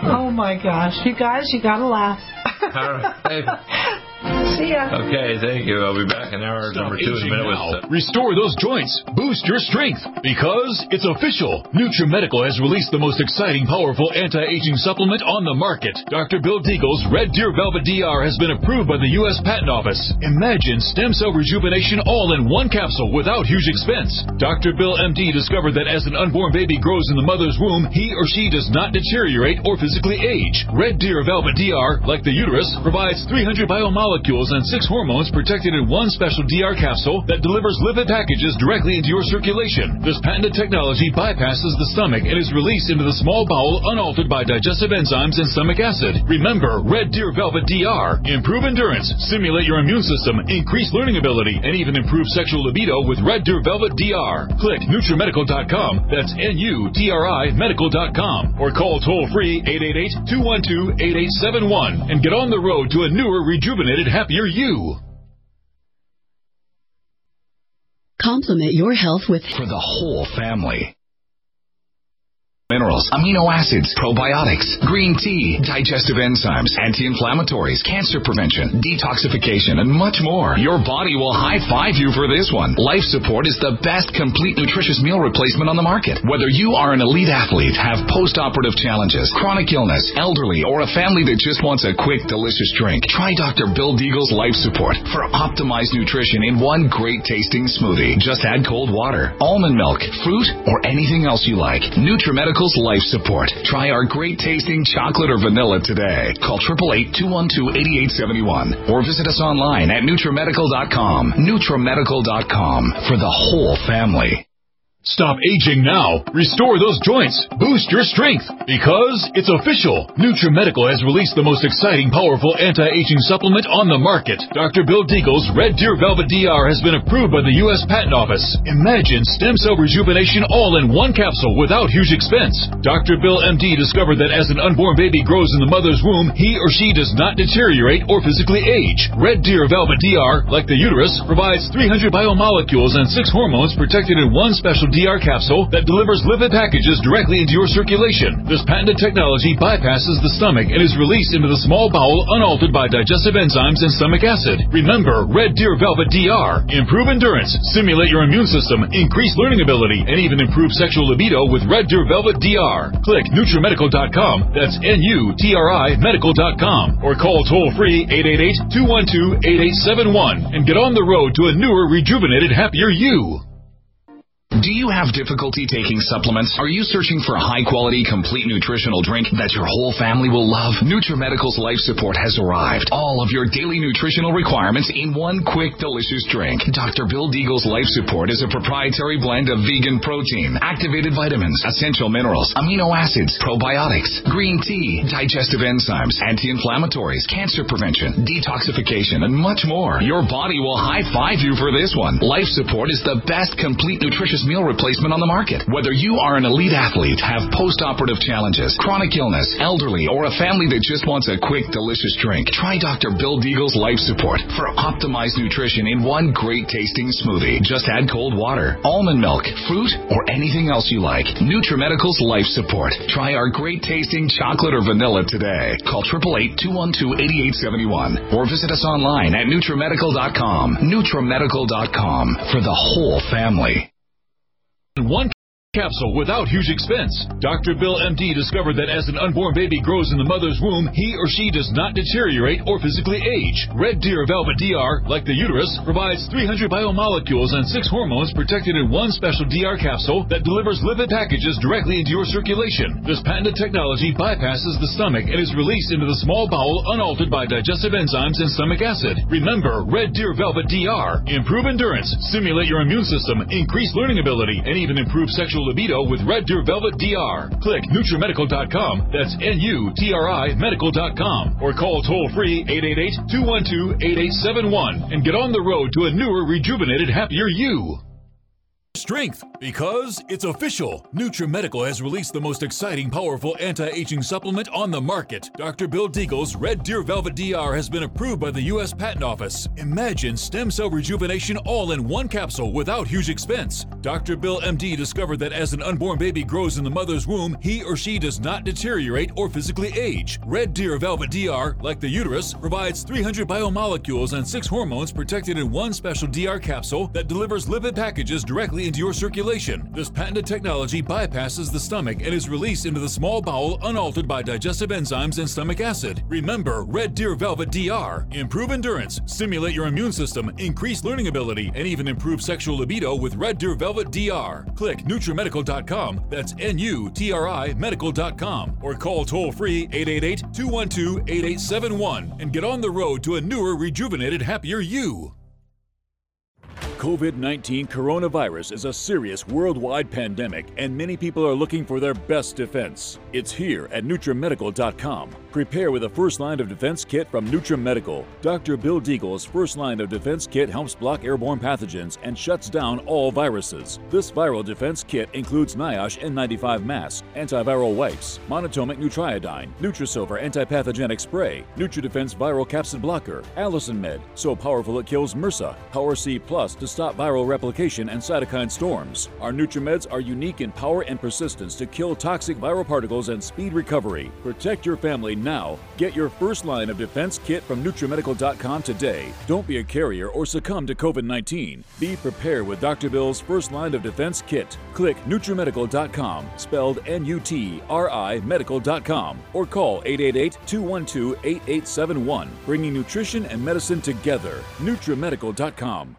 Oh, my gosh. You guys, you got to laugh. All right. See ya. Okay, thank you. I'll be back in hour number two in a minute with. Uh, Restore those joints. Boost your strength. Because it's official. NutriMedical has released the most exciting, powerful anti-aging supplement on the market. Dr. Bill Deagle's Red Deer Velvet DR has been approved by the U.S. Patent Office. Imagine stem cell rejuvenation all in one capsule without huge expense. Dr. Bill MD discovered that as an unborn baby grows in the mother's womb, he or she does not deteriorate or physically age. Red Deer Velvet DR, like the uterus, provides 300 biomolecules and six hormones protected in one special DR capsule that delivers lipid packages directly into your circulation. This patented technology bypasses the stomach and is released into the small bowel unaltered by digestive enzymes and stomach acid. Remember, Red Deer Velvet DR. Improve endurance, stimulate your immune system, increase learning ability, and even improve sexual libido with Red Deer Velvet DR. Click NutriMedical.com. That's N-U-T-R-I Medical.com. Or call toll free 888-212-8871 and get on the road to a newer, rejuvenated, happier you. Complement your health with for the whole family. Minerals, amino acids, probiotics, green tea, digestive enzymes, anti-inflammatories, cancer prevention, detoxification, and much more. Your body will high five you for this one. Life Support is the best complete nutritious meal replacement on the market. Whether you are an elite athlete, have post-operative challenges, chronic illness, elderly, or a family that just wants a quick, delicious drink, try Dr. Bill Deagle's Life Support for optimized nutrition in one great tasting smoothie. Just add cold water, almond milk, fruit, or anything else you like. Life Support. Try our great tasting chocolate or vanilla today. Call 888-212-8871 or visit us online at NutriMedical.com. NutriMedical.com for the whole family. Stop aging now. Restore those joints. Boost your strength. Because it's official. NutriMedical has released the most exciting, powerful anti-aging supplement on the market. Dr. Bill Deagle's Red Deer Velvet DR has been approved by the U.S. Patent Office. Imagine stem cell rejuvenation all in one capsule without huge expense. Dr. Bill MD discovered that as an unborn baby grows in the mother's womb, he or she does not deteriorate or physically age. Red Deer Velvet DR, like the uterus, provides 300 biomolecules and six hormones protected in one special DR capsule that delivers lipid packages directly into your circulation. This patented technology bypasses the stomach and is released into the small bowel unaltered by digestive enzymes and stomach acid. Remember, Red Deer Velvet DR. Improve endurance, stimulate your immune system, increase learning ability, and even improve sexual libido with Red Deer Velvet DR. Click NutriMedical.com. That's N-U-T-R-I Medical.com. Or call toll free 888-212-8871 and get on the road to a newer, rejuvenated, happier you. Do you have difficulty taking supplements? Are you searching for a high quality, complete nutritional drink that your whole family will love? NutriMedical's Life Support has arrived. All of your daily nutritional requirements in one quick, delicious drink. Dr. Bill Deagle's Life Support is a proprietary blend of vegan protein, activated vitamins, essential minerals, amino acids, probiotics, green tea, digestive enzymes, anti-inflammatories, cancer prevention, detoxification, and much more. Your body will high five you for this one. Life Support is the best complete meal replacement on the market. Whether you are an elite athlete, have post-operative challenges, chronic illness, elderly, or a family that just wants a quick, delicious drink, try Dr. Bill Deagle's Life Support for optimized nutrition in one great tasting smoothie. Just add cold water, almond milk, fruit, or anything else you like. NutriMedical's Life Support. Try our great tasting chocolate or vanilla today. Call 888-212-8871 or visit us online at NutriMedical.com. NutriMedical.com for the whole family. One capsule without huge expense. Dr. Bill MD discovered that as an unborn baby grows in the mother's womb, he or she does not deteriorate or physically age. Red Deer Velvet DR, like the uterus, provides 300 biomolecules and six hormones protected in one special DR capsule that delivers lipid packages directly into your circulation. This patented technology bypasses the stomach and is released into the small bowel unaltered by digestive enzymes and stomach acid. Remember, Red Deer Velvet DR. Improve endurance, stimulate your immune system, increase learning ability, and even improve sexual libido with Red Deer Velvet DR. Click NutriMedical.com. That's N-U-T-R-I Medical.com. Or call toll free 888-212-8871 and get on the road to a newer, rejuvenated, happier you. Strength, because it's official. NutriMedical has released the most exciting, powerful anti-aging supplement on the market. Dr. Bill Deagle's Red Deer Velvet DR has been approved by the U.S. Patent Office. Imagine stem cell rejuvenation all in one capsule without huge expense. Dr. Bill MD discovered that as an unborn baby grows in the mother's womb, he or she does not deteriorate or physically age. Red Deer Velvet DR, like the uterus, provides 300 biomolecules and six hormones protected in one special DR capsule that delivers lipid packages directly into your circulation. This patented technology bypasses the stomach and is released into the small bowel unaltered by digestive enzymes and stomach acid. Remember Red Deer Velvet DR. Improve endurance, stimulate your immune system, increase learning ability, and even improve sexual libido with Red Deer Velvet DR. Click NutriMedical.com. That's N-U-T-R-I Medical.com. Or call toll free 888-212-8871 and get on the road to a newer, rejuvenated, happier you. COVID 19 coronavirus is a serious worldwide pandemic, and many people are looking for their best defense. It's here at NutriMedical.com. Prepare with a first line of defense kit from NutriMedical. Dr. Bill Deagle's first line of defense kit helps block airborne pathogens and shuts down all viruses. This viral defense kit includes NIOSH N95 mask, antiviral wipes, monatomic nutriodine, Nutrisilver antipathogenic spray, NutriDefense viral capsid blocker, Allicin Med, so powerful it kills MRSA, Power C Plus to stop viral replication and cytokine storms. Our NutriMeds are unique in power and persistence to kill toxic viral particles and speed recovery. Protect your family now. Get your first line of defense kit from NutriMedical.com today. Don't be a carrier or succumb to COVID 19. Be prepared with Dr. Bill's first line of defense kit. Click NutriMedical.com, spelled N U T R I Medical.com, or call 888 212 8871, bringing nutrition and medicine together. NutriMedical.com.